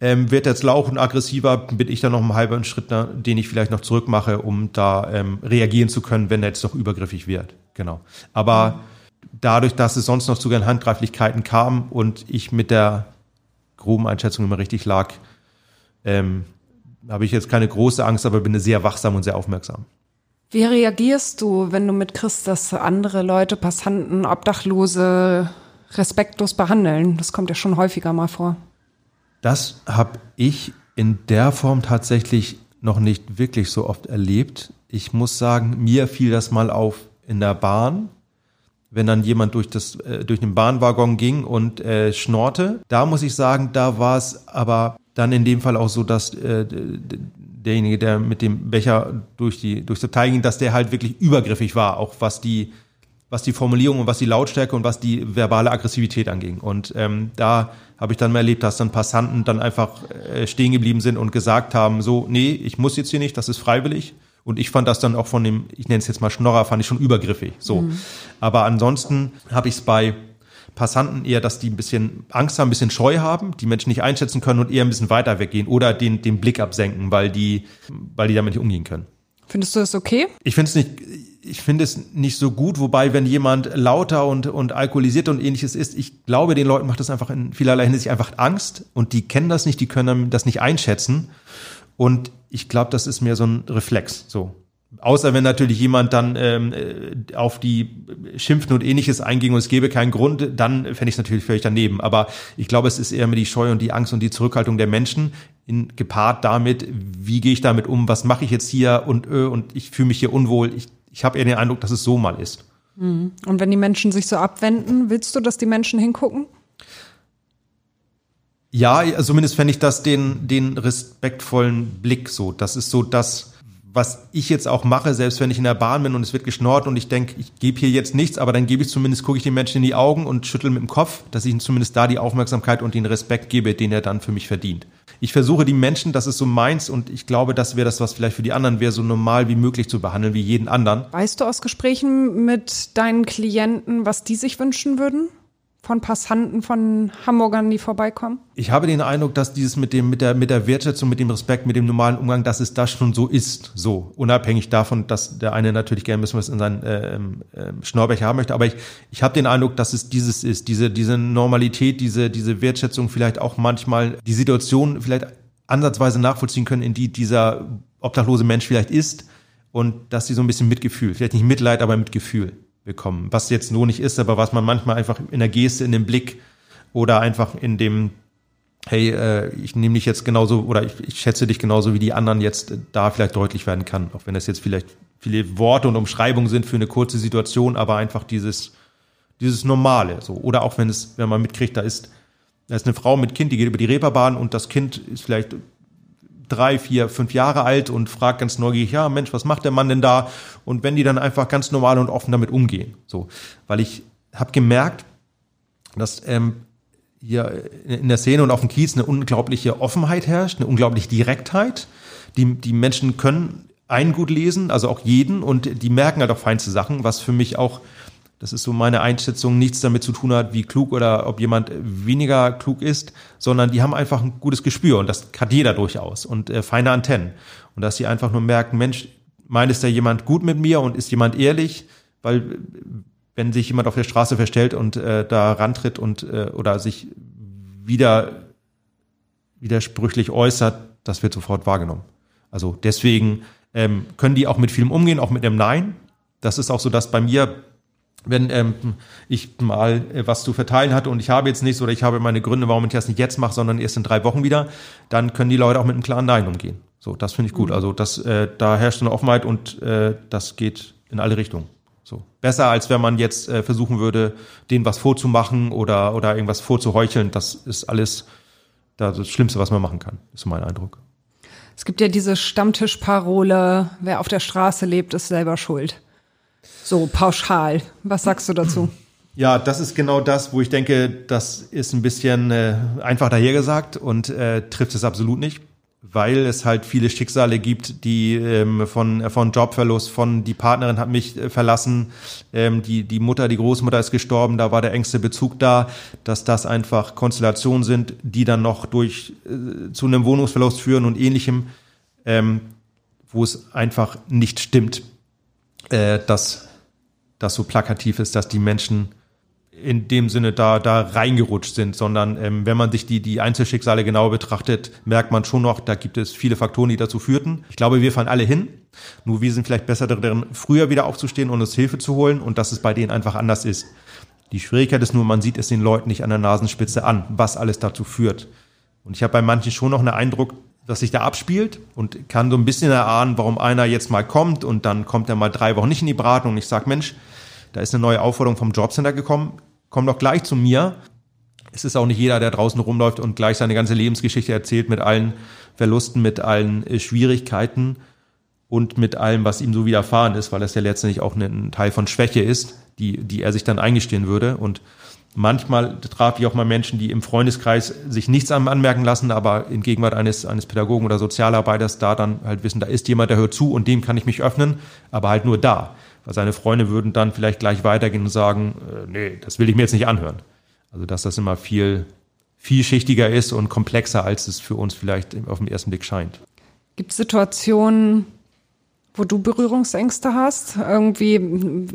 ähm, wird jetzt lauch und aggressiver, bin ich dann noch einen halben Schritt, ne, den ich vielleicht noch zurück mache, um da ähm, reagieren zu können, wenn er jetzt doch übergriffig wird. Genau. Aber dadurch, dass es sonst noch zu den Handgreiflichkeiten kam und ich mit der groben Einschätzung immer richtig lag, ähm, habe ich jetzt keine große Angst, aber bin sehr wachsam und sehr aufmerksam. Wie reagierst du, wenn du mitkriegst, dass andere Leute, Passanten, Obdachlose respektlos behandeln? Das kommt ja schon häufiger mal vor. Das habe ich in der Form tatsächlich noch nicht wirklich so oft erlebt. Ich muss sagen, mir fiel das mal auf in der Bahn, wenn dann jemand durch das äh, durch den Bahnwaggon ging und äh, schnorrte. Da muss ich sagen, da war es aber dann in dem Fall auch so, dass äh, derjenige, der mit dem Becher durch die durchs Abteil ging, dass der halt wirklich übergriffig war, auch was die was die Formulierung und was die Lautstärke und was die verbale Aggressivität anging. Und ähm, da habe ich dann mal erlebt, dass dann Passanten dann einfach äh, stehen geblieben sind und gesagt haben, so, nee, ich muss jetzt hier nicht, das ist freiwillig. Und ich fand das dann auch von dem, ich nenne es jetzt mal Schnorrer, fand ich schon übergriffig. So. Aber ansonsten habe ich es bei Passanten eher, dass die ein bisschen Angst haben, ein bisschen Scheu haben, die Menschen nicht einschätzen können und eher ein bisschen weiter weggehen oder den, den Blick absenken, weil die, weil die damit nicht umgehen können. Findest du das okay? Ich finde es nicht, ich finde es nicht so gut, wobei, wenn jemand lauter und, und alkoholisiert und ähnliches ist, ich glaube, den Leuten macht das einfach in vielerlei Hinsicht einfach Angst und die kennen das nicht, die können das nicht einschätzen. Und ich glaube, das ist mehr so ein Reflex, so. Außer wenn natürlich jemand dann ähm, äh, auf die Schimpfen und ähnliches einging und es gäbe keinen Grund, dann fände ich es natürlich völlig daneben. Aber ich glaube, es ist eher mehr die Scheu und die Angst und die Zurückhaltung der Menschen in, gepaart damit, wie gehe ich damit um, was mache ich jetzt hier und äh, und ich fühle mich hier unwohl. Ich, ich habe eher den Eindruck, dass es so mal ist. Und wenn die Menschen sich so abwenden, willst du, dass die Menschen hingucken? Ja, zumindest fände ich das den, den respektvollen Blick so. Das ist so das, was ich jetzt auch mache, selbst wenn ich in der Bahn bin und es wird geschnort und ich denke, ich gebe hier jetzt nichts, aber dann gebe ich zumindest, gucke ich den Menschen in die Augen und schüttel mit dem Kopf, dass ich ihm zumindest da die Aufmerksamkeit und den Respekt gebe, den er dann für mich verdient. ich versuche die Menschen, das ist so meins und ich glaube, das wäre das, was vielleicht für die anderen wäre, so normal wie möglich zu behandeln, wie jeden anderen. Weißt du aus Gesprächen mit deinen Klienten, was die sich wünschen würden? Von Passanten, von Hamburgern, die vorbeikommen? Ich habe den Eindruck, dass dieses mit dem, mit der, mit der Wertschätzung, mit dem Respekt, mit dem normalen Umgang, dass es das schon so ist. So. Unabhängig davon, dass der eine natürlich gerne müssen es in seinen äh, äh, Schnorrbecher haben möchte. Aber ich, ich habe den Eindruck, dass es dieses ist, diese, diese Normalität, diese, diese Wertschätzung, vielleicht auch manchmal die Situation vielleicht ansatzweise nachvollziehen können, in die dieser obdachlose Mensch vielleicht ist. Und dass sie so ein bisschen Mitgefühl, vielleicht nicht Mitleid, aber Mitgefühl bekommen. Was jetzt nur nicht ist, aber was man manchmal einfach in der Geste, in dem Blick oder einfach in dem, hey, äh, ich nehme dich jetzt genauso oder ich, ich schätze dich genauso wie die anderen jetzt da vielleicht deutlich werden kann. Auch wenn das jetzt vielleicht viele Worte und Umschreibungen sind für eine kurze Situation, aber einfach dieses, dieses Normale, so. Oder auch wenn es, wenn man mitkriegt, da ist, da ist eine Frau mit Kind, die geht über die Reeperbahn und das Kind ist vielleicht drei, vier, fünf Jahre alt und fragt ganz neugierig, ja, Mensch, was macht der Mann denn da? Und wenn die dann einfach ganz normal und offen damit umgehen, so, weil ich habe gemerkt, dass ähm, hier in der Szene und auf dem Kiez eine unglaubliche Offenheit herrscht, eine unglaubliche Direktheit. Die, die Menschen können einen gut lesen, also auch jeden, und die merken halt auch feinste Sachen, was für mich auch das ist so meine Einschätzung, nichts damit zu tun hat, wie klug oder ob jemand weniger klug ist, sondern die haben einfach ein gutes Gespür und das hat jeder durchaus und äh, feine Antennen. Und dass sie einfach nur merken, Mensch, meint es da jemand gut mit mir und ist jemand ehrlich, weil wenn sich jemand auf der Straße verstellt und äh, da rantritt und äh, oder sich wieder widersprüchlich äußert, das wird sofort wahrgenommen. Also deswegen ähm, können die auch mit vielem umgehen, auch mit einem Nein. Das ist auch so, dass bei mir wenn ähm, ich mal äh, was zu verteilen hatte und ich habe jetzt nichts oder ich habe meine Gründe, warum ich das nicht jetzt mache, sondern erst in drei Wochen wieder, dann können die Leute auch mit einem klaren Nein umgehen. So, das finde ich gut. Mhm. Also das, äh, da herrscht eine Offenheit und äh, das geht in alle Richtungen. So besser als wenn man jetzt äh, versuchen würde, denen was vorzumachen oder oder irgendwas vorzuheucheln. Das ist alles das Schlimmste, was man machen kann. Ist mein Eindruck. Es gibt ja diese Stammtischparole: Wer auf der Straße lebt, ist selber schuld. So pauschal. Was sagst du dazu? Ja, das ist genau das, wo ich denke, das ist ein bisschen äh, einfach dahergesagt und äh, trifft es absolut nicht, weil es halt viele Schicksale gibt, die ähm, von von Jobverlust, von die Partnerin hat mich äh, verlassen, ähm, die die Mutter, die Großmutter ist gestorben, da war der engste Bezug da, dass das einfach Konstellationen sind, die dann noch durch äh, zu einem Wohnungsverlust führen und ähnlichem, ähm, wo es einfach nicht stimmt, äh, dass das so plakativ ist, dass die Menschen in dem Sinne da, da reingerutscht sind, sondern ähm, wenn man sich die, die Einzelschicksale genauer betrachtet, merkt man schon noch, da gibt es viele Faktoren, die dazu führten. Ich glaube, wir fahren alle hin. Nur wir sind vielleicht besser darin, früher wieder aufzustehen und uns Hilfe zu holen und dass es bei denen einfach anders ist. Die Schwierigkeit ist nur, man sieht es den Leuten nicht an der Nasenspitze an, was alles dazu führt. Und ich habe bei manchen schon noch einen Eindruck, dass sich da abspielt und kann so ein bisschen erahnen, warum einer jetzt mal kommt und dann kommt er mal drei Wochen nicht in die Beratung und ich sage, Mensch, da ist eine neue Aufforderung vom Jobcenter gekommen, komm doch gleich zu mir. Es ist auch nicht jeder, der draußen rumläuft und gleich seine ganze Lebensgeschichte erzählt mit allen Verlusten, mit allen äh, Schwierigkeiten und mit allem, was ihm so widerfahren ist, weil das ja letztendlich auch ein Teil von Schwäche ist, die, die er sich dann eingestehen würde. Und manchmal traf ich auch mal Menschen, die im Freundeskreis sich nichts anmerken lassen, aber in Gegenwart eines, eines Pädagogen oder Sozialarbeiters da dann halt wissen, da ist jemand, der hört zu und dem kann ich mich öffnen, aber halt nur da. Weil seine Freunde würden dann vielleicht gleich weitergehen und sagen, äh, nee, das will ich mir jetzt nicht anhören. Also dass das immer viel vielschichtiger ist und komplexer, als es für uns vielleicht auf den ersten Blick scheint. Gibt es Situationen, wo du Berührungsängste hast? Irgendwie,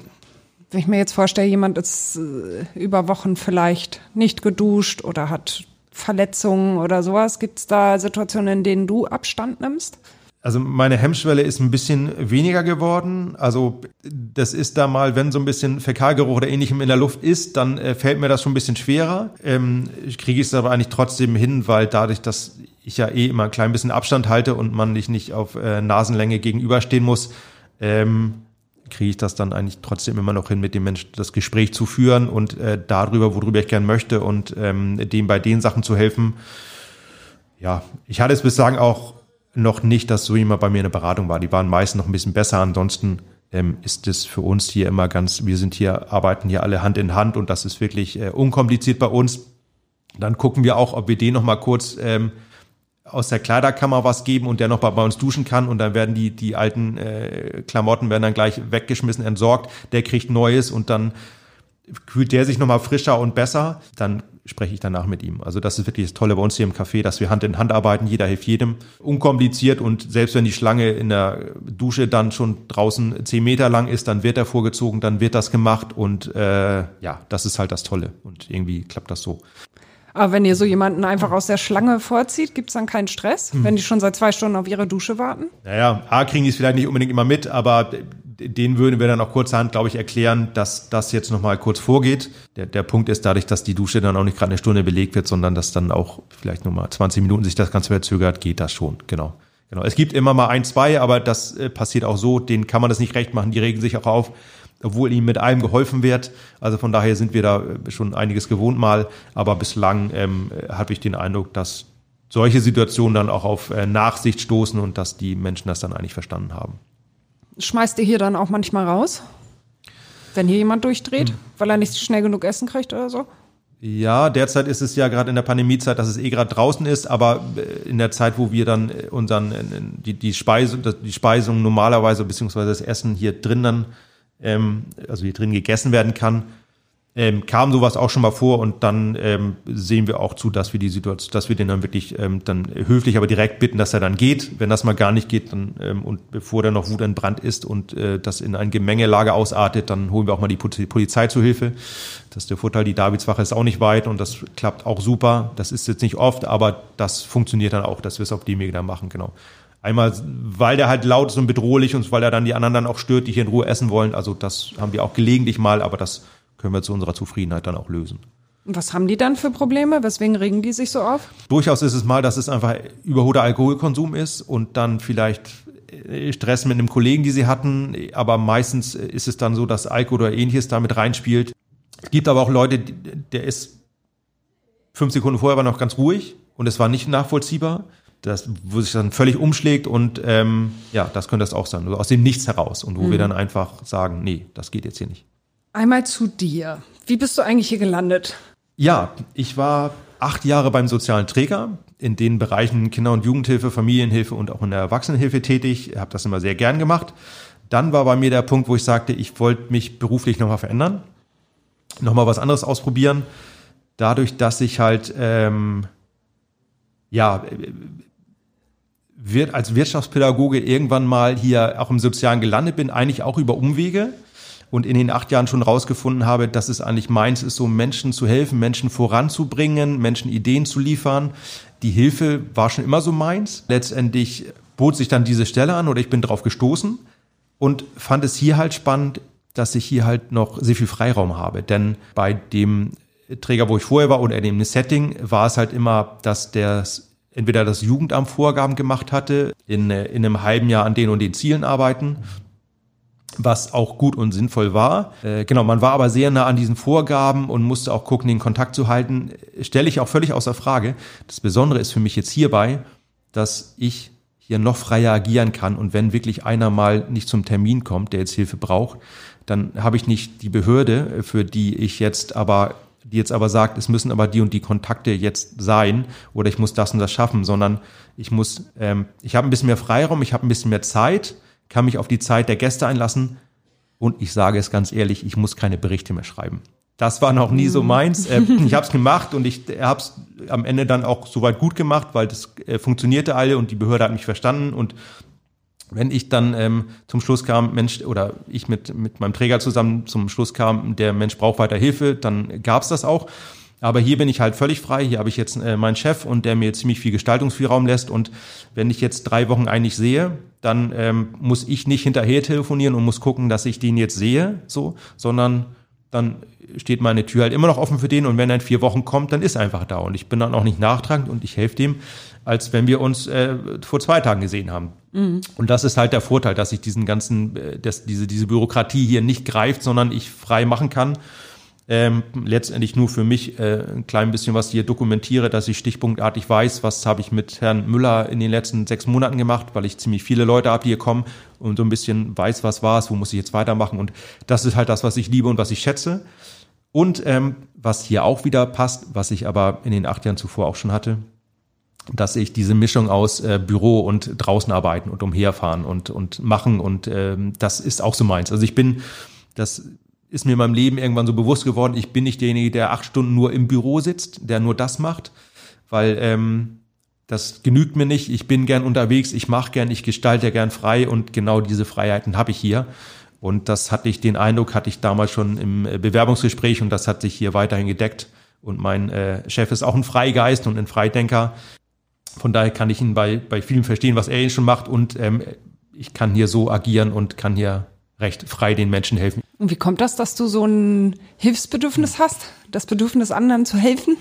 wenn ich mir jetzt vorstelle, jemand ist äh, über Wochen vielleicht nicht geduscht oder hat Verletzungen oder sowas. Gibt es da Situationen, in denen du Abstand nimmst? Also meine Hemmschwelle ist ein bisschen weniger geworden. Also das ist da mal, wenn so ein bisschen Fäkalgeruch oder ähnlichem in der Luft ist, dann äh, fällt mir das schon ein bisschen schwerer. Ähm, ich kriege es aber eigentlich trotzdem hin, weil dadurch, dass ich ja eh immer ein klein bisschen Abstand halte und man nicht, nicht auf äh, Nasenlänge gegenüberstehen muss, ähm, kriege ich das dann eigentlich trotzdem immer noch hin, mit dem Menschen das Gespräch zu führen und äh, darüber, worüber ich gern möchte und ähm, dem bei den Sachen zu helfen. Ja, ich hatte es bislang auch noch nicht, dass so jemand bei mir in der Beratung war. Die waren meist noch ein bisschen besser. Ansonsten ähm, ist es für uns hier immer ganz, wir sind hier, arbeiten hier alle Hand in Hand und das ist wirklich äh, unkompliziert bei uns. Dann gucken wir auch, ob wir den noch mal kurz ähm, aus der Kleiderkammer was geben und der noch bei, bei uns duschen kann und dann werden die, die alten äh, Klamotten werden dann gleich weggeschmissen, entsorgt, der kriegt Neues und dann fühlt der sich nochmal frischer und besser, dann spreche ich danach mit ihm. Also das ist wirklich das Tolle bei uns hier im Café, dass wir Hand in Hand arbeiten, jeder hilft jedem, unkompliziert und selbst wenn die Schlange in der Dusche dann schon draußen zehn Meter lang ist, dann wird er vorgezogen, dann wird das gemacht und äh, ja, das ist halt das Tolle. Und irgendwie klappt das so. Aber wenn ihr so jemanden einfach aus der Schlange vorzieht, gibt es dann keinen Stress, hm. wenn die schon seit zwei Stunden auf ihre Dusche warten? Naja, A kriegen die es vielleicht nicht unbedingt immer mit, aber den würden wir dann auch kurzerhand, glaube ich, erklären, dass das jetzt nochmal kurz vorgeht. Der, der Punkt ist dadurch, dass die Dusche dann auch nicht gerade eine Stunde belegt wird, sondern dass dann auch vielleicht nochmal 20 Minuten sich das Ganze verzögert, geht das schon, genau. Genau. Es gibt immer mal ein, zwei, aber das äh, passiert auch so, denen kann man das nicht recht machen, die regen sich auch auf obwohl ihm mit allem geholfen wird. Also von daher sind wir da schon einiges gewohnt mal, aber bislang ähm, habe ich den Eindruck, dass solche Situationen dann auch auf äh, Nachsicht stoßen und dass die Menschen das dann eigentlich verstanden haben. Schmeißt ihr hier dann auch manchmal raus? Wenn hier jemand durchdreht, hm. weil er nicht schnell genug Essen kriegt oder so? Ja, derzeit ist es ja gerade in der Pandemiezeit, dass es eh gerade draußen ist, aber äh, in der Zeit, wo wir dann äh, unseren äh, die die Speisung die Speisung normalerweise beziehungsweise das Essen hier drin dann ähm, also hier drin gegessen werden kann, ähm, kam sowas auch schon mal vor und dann ähm, sehen wir auch zu, dass wir die Situation, dass wir den dann wirklich ähm, dann höflich, aber direkt bitten, dass er dann geht. Wenn das mal gar nicht geht, dann ähm, und bevor der noch Wut entbrannt ist und äh, das in ein Gemengelage ausartet, dann holen wir auch mal die Polizei zu Hilfe. Das ist der Vorteil, die Davidswache ist auch nicht weit und das klappt auch super. Das ist jetzt nicht oft, aber das funktioniert dann auch, dass wir es auf die Wege dann machen, genau. Einmal, weil der halt laut ist und bedrohlich und weil er dann die anderen dann auch stört, die hier in Ruhe essen wollen. Also das haben wir auch gelegentlich mal, aber das können wir zu unserer Zufriedenheit dann auch lösen. Und was haben die dann für Probleme? Weswegen regen die sich so auf? Durchaus ist es mal, dass es einfach überholter Alkoholkonsum ist und dann vielleicht äh, Stress mit einem Kollegen, die sie hatten. Aber meistens ist es dann so, dass Alkohol oder ähnliches damit reinspielt. Es gibt aber auch Leute, der ist fünf Sekunden vorher war noch ganz ruhig und es war nicht nachvollziehbar das, wo sich dann völlig umschlägt und ähm, ja, das könnte das auch sein. Also aus dem Nichts heraus und wo mhm. wir dann einfach sagen, nee, das geht jetzt hier nicht. Einmal zu dir. Wie bist du eigentlich hier gelandet? Ja, ich war acht Jahre beim sozialen Träger in den Bereichen Kinder- und Jugendhilfe, Familienhilfe und auch in der Erwachsenenhilfe tätig. Ich habe das immer sehr gern gemacht. Dann war bei mir der Punkt, wo ich sagte, ich wollte mich beruflich nochmal verändern, nochmal was anderes ausprobieren. Dadurch, dass ich halt ähm, ja wird als Wirtschaftspädagoge irgendwann mal hier auch im Sozialen gelandet bin, eigentlich auch über Umwege und in den acht Jahren schon rausgefunden habe, dass es eigentlich meins ist, so Menschen zu helfen, Menschen voranzubringen, Menschen Ideen zu liefern. Die Hilfe war schon immer so meins. Letztendlich bot sich dann diese Stelle an oder ich bin drauf gestoßen und fand es hier halt spannend, dass ich hier halt noch sehr viel Freiraum habe. Denn bei dem Träger, wo ich vorher war oder in dem Setting, war es halt immer, dass der entweder das Jugendamt Vorgaben gemacht hatte, in, äh, in einem halben Jahr an den und den Zielen arbeiten, was auch gut und sinnvoll war. Äh, genau, man war aber sehr nah an diesen Vorgaben und musste auch gucken, den Kontakt zu halten. Stelle ich auch völlig außer Frage. Das Besondere ist für mich jetzt hierbei, dass ich hier noch freier agieren kann und wenn wirklich einer mal nicht zum Termin kommt, der jetzt Hilfe braucht, dann habe ich nicht die Behörde, für die ich jetzt aber die jetzt aber sagt, es müssen aber die und die Kontakte jetzt sein oder ich muss das und das schaffen, sondern ich muss, ähm, ich habe ein bisschen mehr Freiraum, ich habe ein bisschen mehr Zeit, kann mich auf die Zeit der Gäste einlassen und ich sage es ganz ehrlich, ich muss keine Berichte mehr schreiben. Das war noch nie so mhm. meins. Äh, ich habe es gemacht und ich habe es am Ende dann auch soweit gut gemacht, weil das äh, funktionierte alle und die Behörde hat mich verstanden und wenn ich dann ähm, zum Schluss kam, Mensch, oder ich mit, mit meinem Träger zusammen zum Schluss kam, der Mensch braucht weiter Hilfe, dann gab's das auch. Aber hier bin ich halt völlig frei. Hier habe ich jetzt äh, meinen Chef und der mir ziemlich viel Gestaltungsspielraum lässt. Und wenn ich jetzt drei Wochen eigentlich sehe, dann ähm, muss ich nicht hinterher telefonieren und muss gucken, dass ich den jetzt sehe, so, sondern dann steht meine Tür halt immer noch offen für den und wenn er in vier Wochen kommt, dann ist er einfach da und ich bin dann auch nicht nachtragend und ich helfe dem, als wenn wir uns äh, vor zwei Tagen gesehen haben. Mhm. Und das ist halt der Vorteil, dass ich diesen ganzen, äh, dass diese, diese Bürokratie hier nicht greift, sondern ich frei machen kann. Ähm, letztendlich nur für mich äh, ein klein bisschen was hier dokumentiere, dass ich stichpunktartig weiß, was habe ich mit Herrn Müller in den letzten sechs Monaten gemacht, weil ich ziemlich viele Leute habe, die hier kommen und so ein bisschen weiß, was war es, wo muss ich jetzt weitermachen. Und das ist halt das, was ich liebe und was ich schätze. Und ähm, was hier auch wieder passt, was ich aber in den acht Jahren zuvor auch schon hatte, dass ich diese Mischung aus äh, Büro und draußen arbeiten und umherfahren und, und machen und ähm, das ist auch so meins. Also ich bin, das ist mir in meinem Leben irgendwann so bewusst geworden, ich bin nicht derjenige, der acht Stunden nur im Büro sitzt, der nur das macht, weil ähm, das genügt mir nicht. Ich bin gern unterwegs, ich mache gern, ich gestalte gern frei und genau diese Freiheiten habe ich hier. Und das hatte ich, den Eindruck hatte ich damals schon im äh, Bewerbungsgespräch und das hat sich hier weiterhin gedeckt. Und mein äh, Chef ist auch ein Freigeist und ein Freidenker. Von daher kann ich ihn bei, bei vielen verstehen, was er schon macht und ähm, ich kann hier so agieren und kann hier recht frei den Menschen helfen. Und wie kommt das, dass du so ein Hilfsbedürfnis hast? Das Bedürfnis, anderen zu helfen?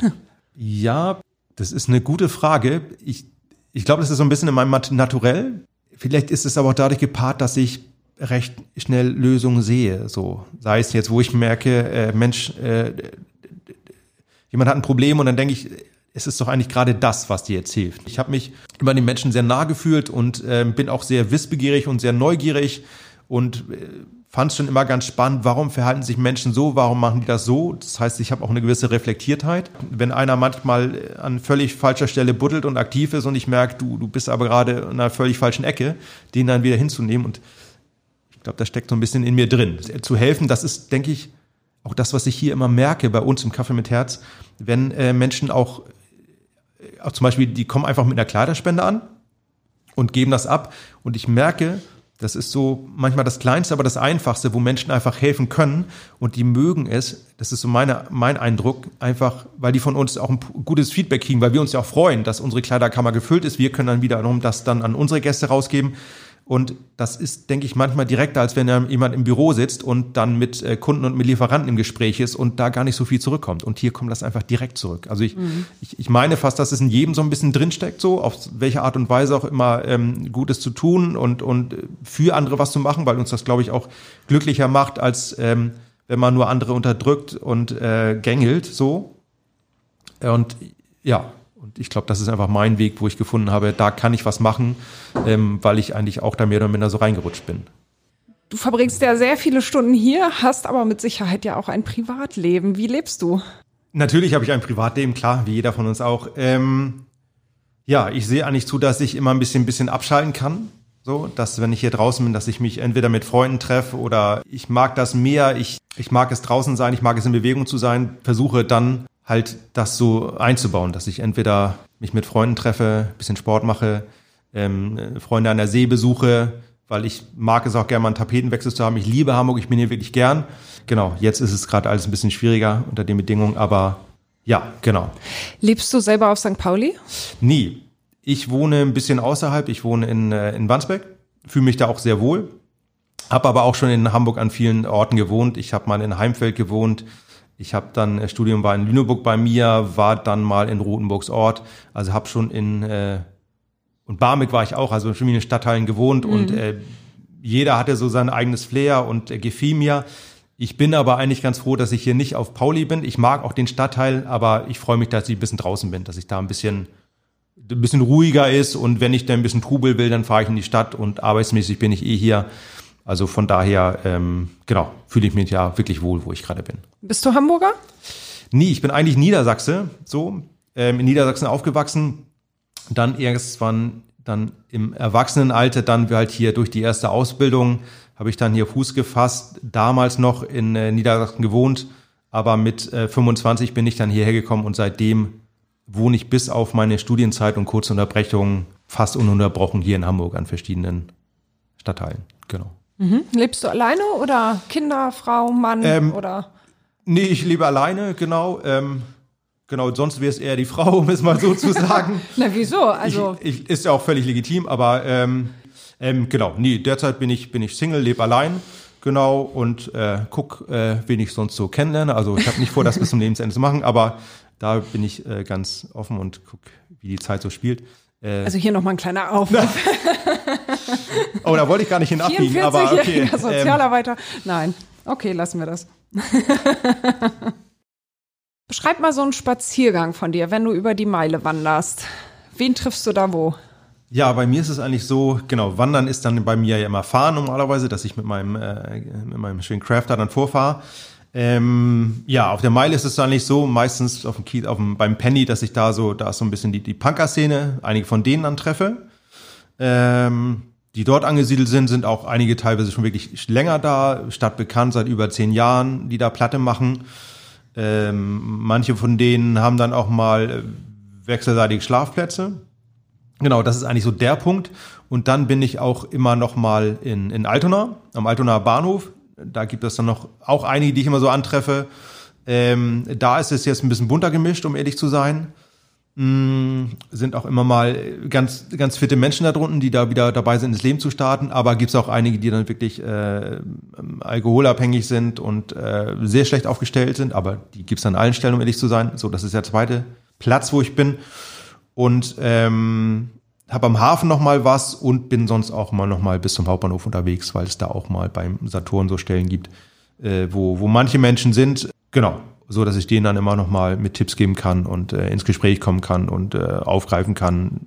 Ja, das ist eine gute Frage. Ich, ich glaube, das ist so ein bisschen in meinem Naturell. Vielleicht ist es aber auch dadurch gepaart, dass ich recht schnell Lösungen sehe. So sei es jetzt, wo ich merke, äh, Mensch, äh, jemand hat ein Problem und dann denke ich, es ist doch eigentlich gerade das, was dir jetzt hilft. Ich habe mich über den Menschen sehr nah gefühlt und äh, bin auch sehr wissbegierig und sehr neugierig und äh, fand es schon immer ganz spannend, warum verhalten sich Menschen so, warum machen die das so. Das heißt, ich habe auch eine gewisse Reflektiertheit. Wenn einer manchmal an völlig falscher Stelle buddelt und aktiv ist und ich merke, du, du bist aber gerade in einer völlig falschen Ecke, den dann wieder hinzunehmen und ich glaube, das steckt so ein bisschen in mir drin. Zu helfen, das ist, denke ich, auch das, was ich hier immer merke bei uns im Kaffee mit Herz, wenn äh, Menschen äh, auch zum Beispiel, die kommen einfach mit einer Kleiderspende an und geben das ab und ich merke, das ist so manchmal das Kleinste, aber das Einfachste, wo Menschen einfach helfen können und die mögen es. Das ist so meine, mein Eindruck, einfach, weil die von uns auch ein gutes Feedback kriegen, weil wir uns ja auch freuen, dass unsere Kleiderkammer gefüllt ist. Wir können dann wiederum das dann an unsere Gäste rausgeben. Und das ist, denke ich, manchmal direkter, als wenn jemand im Büro sitzt und dann mit äh, Kunden und mit Lieferanten im Gespräch ist und da gar nicht so viel zurückkommt. Und hier kommt das einfach direkt zurück. Also ich, mhm. ich, ich meine fast, dass es in jedem so ein bisschen drinsteckt, so auf welche Art und Weise auch immer ähm, Gutes zu tun und, und für andere was zu machen, weil uns das, glaube ich, auch glücklicher macht, als ähm, wenn man nur andere unterdrückt und äh, gängelt so. Und ja, und ich glaube, das ist einfach mein Weg, wo ich gefunden habe, da kann ich was machen, ähm, weil ich eigentlich auch da mehr oder minder so reingerutscht bin. Du verbringst ja sehr viele Stunden hier, hast aber mit Sicherheit ja auch ein Privatleben. Wie lebst du? Natürlich habe ich ein Privatleben, klar, wie jeder von uns auch. Ähm, ja, ich sehe eigentlich zu, dass ich immer ein bisschen, bisschen abschalten kann. So, dass wenn ich hier draußen bin, dass ich mich entweder mit Freunden treffe oder ich mag das mehr, ich, ich mag es draußen sein, ich mag es in Bewegung zu sein, versuche dann halt das so einzubauen, dass ich entweder mich mit Freunden treffe, bisschen Sport mache, ähm, Freunde an der See besuche, weil ich mag es auch gerne mal einen Tapetenwechsel zu haben. Ich liebe Hamburg, ich bin hier wirklich gern. Genau, jetzt ist es gerade alles ein bisschen schwieriger unter den Bedingungen, aber ja, genau. Lebst du selber auf St. Pauli? Nie. Ich wohne ein bisschen außerhalb, ich wohne in, äh, in Wandsbek, fühle mich da auch sehr wohl, habe aber auch schon in Hamburg an vielen Orten gewohnt. Ich habe mal in Heimfeld gewohnt, ich habe dann äh, Studium war in Lüneburg bei mir, war dann mal in Rotenburgs Ort, also habe schon in äh, und Barmig war ich auch, also in verschiedenen Stadtteilen gewohnt mhm. und äh, jeder hatte so sein eigenes Flair und äh, gefiel mir. Ich bin aber eigentlich ganz froh, dass ich hier nicht auf Pauli bin. Ich mag auch den Stadtteil, aber ich freue mich, dass ich ein bisschen draußen bin, dass ich da ein bisschen ein bisschen ruhiger ist und wenn ich dann ein bisschen Trubel will, dann fahre ich in die Stadt und arbeitsmäßig bin ich eh hier. Also von daher, ähm, genau, fühle ich mich ja wirklich wohl, wo ich gerade bin. Bist du Hamburger? Nie, ich bin eigentlich Niedersachse, so, ähm, in Niedersachsen aufgewachsen. Dann irgendwann, dann im Erwachsenenalter, dann halt hier durch die erste Ausbildung, habe ich dann hier Fuß gefasst, damals noch in äh, Niedersachsen gewohnt, aber mit äh, 25 bin ich dann hierher gekommen und seitdem wohne ich bis auf meine Studienzeit und kurze Unterbrechungen fast ununterbrochen hier in Hamburg an verschiedenen Stadtteilen. Genau. Mhm. Lebst du alleine oder Kinder, Frau, Mann ähm, oder? Nee, ich lebe alleine, genau. Ähm, genau, sonst wäre es eher die Frau, um es mal so zu sagen. Na, wieso? Also. Ich, ich, ist ja auch völlig legitim, aber ähm, ähm, genau, nee, derzeit bin ich, bin ich Single, lebe allein. Genau, und äh, guck, äh, wen ich sonst so kennenlerne. Also ich habe nicht vor, das bis zum Lebensende zu machen, aber da bin ich äh, ganz offen und guck, wie die Zeit so spielt. Äh, also hier nochmal ein kleiner Aufruf. oh, da wollte ich gar nicht hin abbiegen, aber okay. Sozialarbeiter. Ähm. Nein. Okay, lassen wir das. Beschreib mal so einen Spaziergang von dir, wenn du über die Meile wanderst. Wen triffst du da wo? Ja, bei mir ist es eigentlich so, genau, Wandern ist dann bei mir ja immer Fahren normalerweise, dass ich mit meinem, äh, mit meinem schönen Crafter dann vorfahre. Ähm, ja, auf der Meile ist es eigentlich so, meistens auf dem Kiez, auf dem, beim Penny, dass ich da so, da ist so ein bisschen die, die Punker-Szene, einige von denen antreffe. Ähm, die dort angesiedelt sind, sind auch einige teilweise schon wirklich länger da, stadtbekannt seit über zehn Jahren, die da Platte machen. Ähm, manche von denen haben dann auch mal äh, wechselseitige Schlafplätze. Genau, das ist eigentlich so der Punkt. Und dann bin ich auch immer noch mal in, in Altona, am Altonaer Bahnhof. Da gibt es dann noch auch einige, die ich immer so antreffe. Ähm, da ist es jetzt ein bisschen bunter gemischt, um ehrlich zu sein. Mm, sind auch immer mal ganz, ganz fitte Menschen da drunten, die da wieder dabei sind, ins Leben zu starten. Aber gibt es auch einige, die dann wirklich äh, alkoholabhängig sind und äh, sehr schlecht aufgestellt sind. Aber die gibt es an allen Stellen, um ehrlich zu sein. So, das ist der zweite Platz, wo ich bin. Und ähm, habe am Hafen noch mal was und bin sonst auch mal noch mal bis zum Hauptbahnhof unterwegs, weil es da auch mal beim Saturn so Stellen gibt, äh, wo, wo manche Menschen sind. Genau, so dass ich denen dann immer noch mal mit Tipps geben kann und äh, ins Gespräch kommen kann und äh, aufgreifen kann,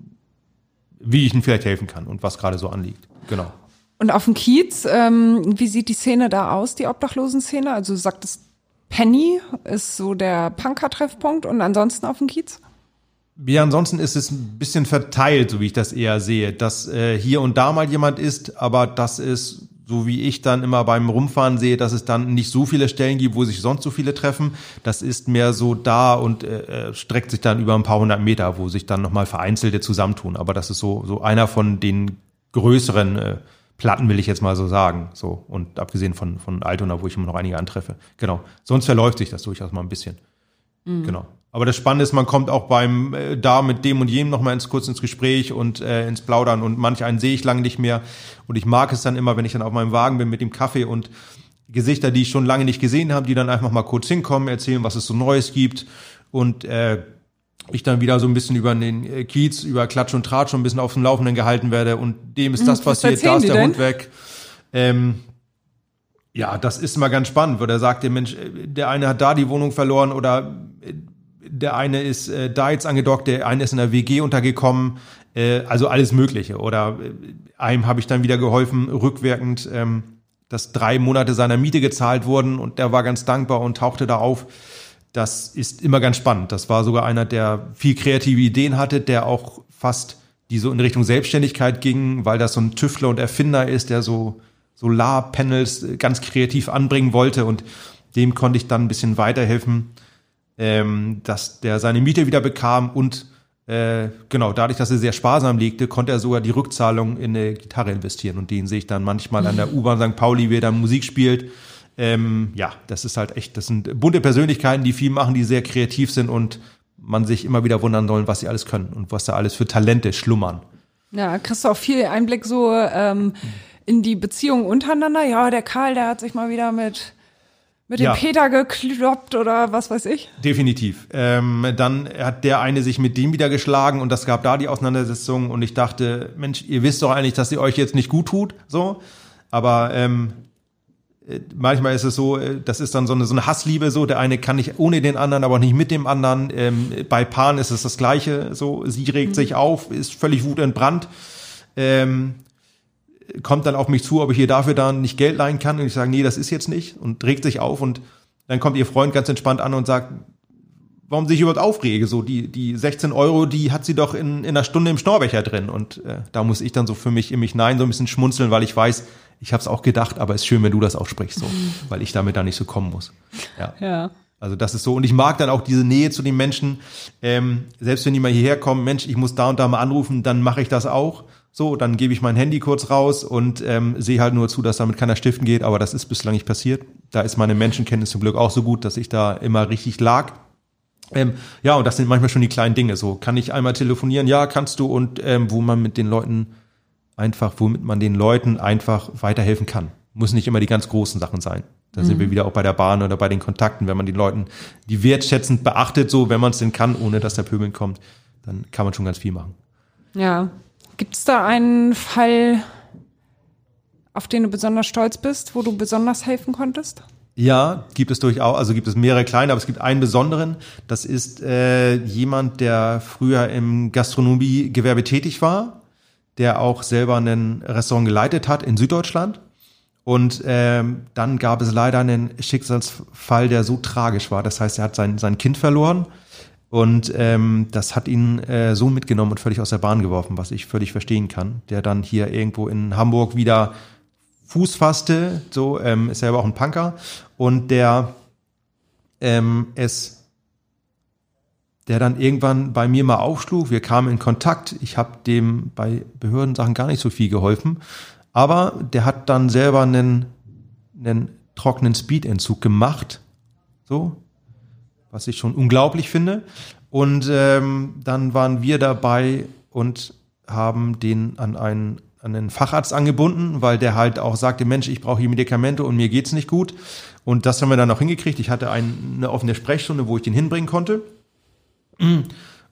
wie ich ihnen vielleicht helfen kann und was gerade so anliegt. Genau. Und auf dem Kiez, ähm, wie sieht die Szene da aus, die Obdachlosen-Szene? Also du sagtest, Penny ist so der Punker-Treffpunkt und ansonsten auf dem Kiez? Ja, ansonsten ist es ein bisschen verteilt, so wie ich das eher sehe, dass äh, hier und da mal jemand ist, aber das ist, so wie ich dann immer beim Rumfahren sehe, dass es dann nicht so viele Stellen gibt, wo sich sonst so viele treffen. Das ist mehr so da und äh, äh streckt sich dann über ein paar hundert Meter, wo sich dann nochmal Vereinzelte zusammentun. Aber das ist so, so einer von den größeren äh, Platten, will ich jetzt mal so sagen. So, und abgesehen von, von Altona, wo ich immer noch einige antreffe. Genau. Sonst verläuft sich das durchaus mal ein bisschen. Mhm. Genau. Aber das Spannende ist, man kommt auch beim äh, da mit dem und jenem nochmal ins, kurz ins Gespräch und äh, ins Plaudern und manch einen sehe ich lange nicht mehr. Und ich mag es dann immer, wenn ich dann auf meinem Wagen bin mit dem Kaffee und Gesichter, die ich schon lange nicht gesehen habe, die dann einfach mal kurz hinkommen, erzählen, was es so Neues gibt. Und äh, ich dann wieder so ein bisschen über den äh, Kiez, über Klatsch und Tratsch schon ein bisschen auf dem Laufenden gehalten werde und dem ist hm, das passiert, da ist der denn? Hund weg. Ähm, ja, das ist mal ganz spannend, wo der sagt, der Mensch, äh, der eine hat da die Wohnung verloren oder äh, der eine ist äh, da jetzt angedockt, der eine ist in der WG untergekommen, äh, also alles Mögliche. Oder äh, einem habe ich dann wieder geholfen, rückwirkend, ähm, dass drei Monate seiner Miete gezahlt wurden und der war ganz dankbar und tauchte da auf. Das ist immer ganz spannend. Das war sogar einer, der viel kreative Ideen hatte, der auch fast die so in Richtung Selbstständigkeit ging, weil das so ein Tüftler und Erfinder ist, der so Solarpanels ganz kreativ anbringen wollte und dem konnte ich dann ein bisschen weiterhelfen ähm, dass der seine Miete wieder bekam und äh, genau, dadurch, dass er sehr sparsam legte, konnte er sogar die Rückzahlung in eine Gitarre investieren. Und den sehe ich dann manchmal an der U-Bahn St. Pauli, wie er dann Musik spielt. Ähm, ja, das ist halt echt, das sind bunte Persönlichkeiten, die viel machen, die sehr kreativ sind und man sich immer wieder wundern sollen, was sie alles können und was da alles für Talente schlummern. Ja, kriegst du auch viel Einblick so ähm, in die Beziehungen untereinander. Ja, der Karl, der hat sich mal wieder mit mit dem ja. Peter gekloppt oder was weiß ich? Definitiv. Ähm, dann hat der eine sich mit dem wieder geschlagen und das gab da die Auseinandersetzung und ich dachte, Mensch, ihr wisst doch eigentlich, dass sie euch jetzt nicht gut tut, so. Aber ähm, äh, manchmal ist es so, äh, das ist dann so eine, so eine Hassliebe, so der eine kann nicht ohne den anderen, aber auch nicht mit dem anderen. Ähm, bei Paaren ist es das Gleiche, so sie regt mhm. sich auf, ist völlig wutentbrannt. Ähm, kommt dann auf mich zu, ob ich ihr dafür dann nicht Geld leihen kann. Und ich sage, nee, das ist jetzt nicht. Und regt sich auf. Und dann kommt ihr Freund ganz entspannt an und sagt, warum sich überhaupt aufrege. So, die, die 16 Euro, die hat sie doch in, in einer Stunde im Schnorbecher drin. Und äh, da muss ich dann so für mich in mich nein so ein bisschen schmunzeln, weil ich weiß, ich habe es auch gedacht, aber es ist schön, wenn du das auch sprichst, so, weil ich damit da nicht so kommen muss. Ja. ja. Also das ist so. Und ich mag dann auch diese Nähe zu den Menschen. Ähm, selbst wenn die mal hierher kommen, Mensch, ich muss da und da mal anrufen, dann mache ich das auch. So, dann gebe ich mein Handy kurz raus und ähm, sehe halt nur zu, dass damit keiner stiften geht, aber das ist bislang nicht passiert. Da ist meine Menschenkenntnis zum Glück auch so gut, dass ich da immer richtig lag. Ähm, ja, und das sind manchmal schon die kleinen Dinge. So, kann ich einmal telefonieren? Ja, kannst du. Und ähm, wo man mit den Leuten einfach, womit man den Leuten einfach weiterhelfen kann. Muss nicht immer die ganz großen Sachen sein. Da mhm. sind wir wieder auch bei der Bahn oder bei den Kontakten, wenn man den Leuten die wertschätzend beachtet, so wenn man es denn kann, ohne dass der Pöbeln kommt, dann kann man schon ganz viel machen. Ja, Gibt es da einen Fall, auf den du besonders stolz bist, wo du besonders helfen konntest? Ja, gibt es durchaus, also gibt es mehrere kleine, aber es gibt einen besonderen. Das ist äh, jemand, der früher im Gastronomiegewerbe tätig war, der auch selber ein Restaurant geleitet hat in Süddeutschland Und ähm, dann gab es leider einen Schicksalsfall, der so tragisch war. Das heißt, er hat sein, sein Kind verloren und ähm, das hat ihn äh, so mitgenommen und völlig aus der Bahn geworfen, was ich völlig verstehen kann. Der dann hier irgendwo in Hamburg wieder Fuß fasste, so ähm, ist selber auch ein Punker und der ähm, es der dann irgendwann bei mir mal aufschlug. Wir kamen in Kontakt. Ich habe dem bei Behördensachen gar nicht so viel geholfen. Aber der hat dann selber einen, einen trockenen Speedentzug gemacht. So. Was ich schon unglaublich finde. Und ähm, dann waren wir dabei und haben den an einen, an einen Facharzt angebunden, weil der halt auch sagte, Mensch, ich brauche hier Medikamente und mir geht's nicht gut. Und das haben wir dann auch hingekriegt. Ich hatte ein, eine offene Sprechstunde, wo ich den hinbringen konnte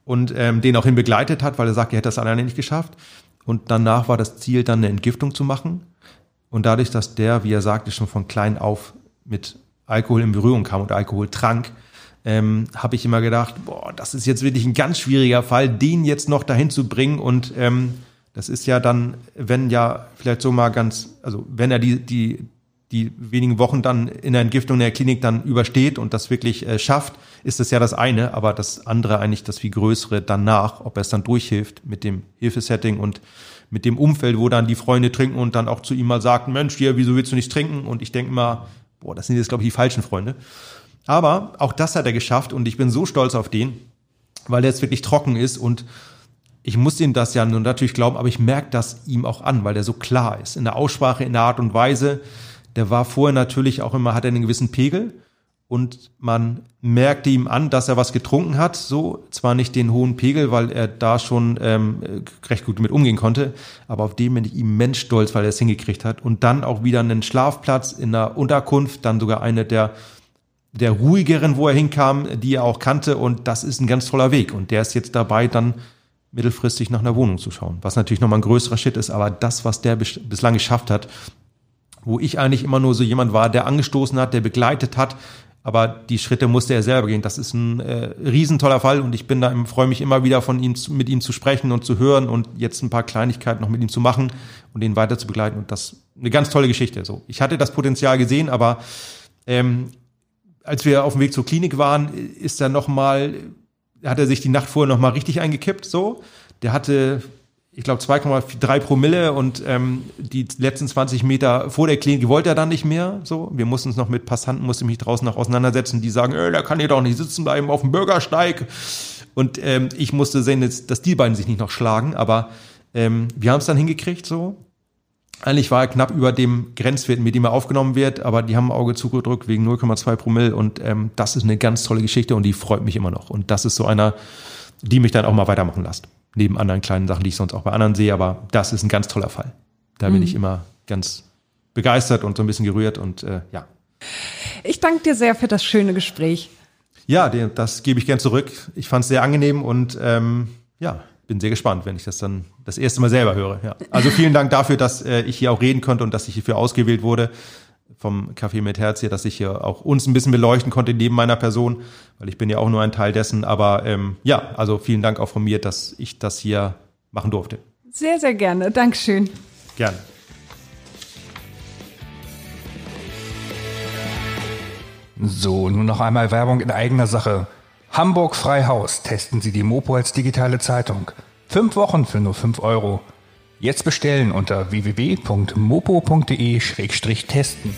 und ähm, den auch hin begleitet hat, weil er sagt, er hätte das alleine nicht geschafft. Und danach war das Ziel, dann eine Entgiftung zu machen. Und dadurch, dass der, wie er sagte, schon von klein auf mit Alkohol in Berührung kam und Alkohol trank, ähm, habe ich immer gedacht, boah, das ist jetzt wirklich ein ganz schwieriger Fall, den jetzt noch dahin zu bringen. Und ähm, das ist ja dann, wenn ja vielleicht so mal ganz, also wenn er die, die, die wenigen Wochen dann in der Entgiftung in der Klinik dann übersteht und das wirklich äh, schafft, ist das ja das eine, aber das andere eigentlich das viel größere danach, ob er es dann durchhilft mit dem Hilfesetting und mit dem Umfeld, wo dann die Freunde trinken und dann auch zu ihm mal sagen, Mensch, hier, wieso willst du nicht trinken? Und ich denke mal, boah, das sind jetzt, glaube ich, die falschen Freunde. Aber auch das hat er geschafft und ich bin so stolz auf den, weil der jetzt wirklich trocken ist und ich muss ihm das ja nun natürlich glauben, aber ich merke das ihm auch an, weil der so klar ist. In der Aussprache, in der Art und Weise. Der war vorher natürlich auch immer, hat er einen gewissen Pegel und man merkte ihm an, dass er was getrunken hat, so zwar nicht den hohen Pegel, weil er da schon ähm, recht gut mit umgehen konnte, aber auf dem bin ich immens stolz, weil er es hingekriegt hat und dann auch wieder einen Schlafplatz in der Unterkunft, dann sogar eine der der ruhigeren, wo er hinkam, die er auch kannte und das ist ein ganz toller Weg und der ist jetzt dabei, dann mittelfristig nach einer Wohnung zu schauen, was natürlich nochmal ein größerer Schritt ist, aber das, was der bislang geschafft hat, wo ich eigentlich immer nur so jemand war, der angestoßen hat, der begleitet hat, aber die Schritte musste er selber gehen. Das ist ein äh, riesentoller Fall und ich bin da, freue mich immer wieder von ihm, mit ihm zu sprechen und zu hören und jetzt ein paar Kleinigkeiten noch mit ihm zu machen und ihn weiter zu begleiten. Und das eine ganz tolle Geschichte. So, ich hatte das Potenzial gesehen, aber ähm, als wir auf dem Weg zur Klinik waren, ist er noch mal, hat er sich die Nacht vorher noch mal richtig eingekippt. So, der hatte ich glaube 2,3 Promille und ähm, die letzten 20 Meter vor der Klinik wollte er dann nicht mehr. So, wir mussten uns noch mit Passanten, musste mich draußen noch auseinandersetzen, die sagen, äh, da kann hier doch nicht sitzen bleiben auf dem Bürgersteig. Und ähm, ich musste sehen, dass, dass die beiden sich nicht noch schlagen, aber ähm, wir haben es dann hingekriegt so. Eigentlich war er knapp über dem Grenzwert, mit dem er aufgenommen wird, aber die haben ein Auge zugedrückt wegen 0,2 Promille und ähm, das ist eine ganz tolle Geschichte und die freut mich immer noch. Und das ist so einer, die mich dann auch mal weitermachen lässt neben anderen kleinen Sachen, die ich sonst auch bei anderen sehe. Aber das ist ein ganz toller Fall. Da bin mhm. ich immer ganz begeistert und so ein bisschen gerührt und äh, ja. Ich danke dir sehr für das schöne Gespräch. Ja, das gebe ich gern zurück. Ich fand es sehr angenehm und ähm, ja, bin sehr gespannt, wenn ich das dann das erste Mal selber höre. Ja. Also vielen Dank dafür, dass äh, ich hier auch reden konnte und dass ich hierfür ausgewählt wurde vom Café mit Herz hier, dass ich hier auch uns ein bisschen beleuchten konnte neben meiner Person, weil ich bin ja auch nur ein Teil dessen. Aber ähm, ja, also vielen Dank auch von mir, dass ich das hier machen durfte. Sehr, sehr gerne. Dankeschön. Gerne. So, nun noch einmal Werbung in eigener Sache. Hamburg Freihaus. Testen Sie die Mopo als digitale Zeitung. Fünf Wochen für nur fünf Euro. Jetzt bestellen unter www.mopo.de-testen.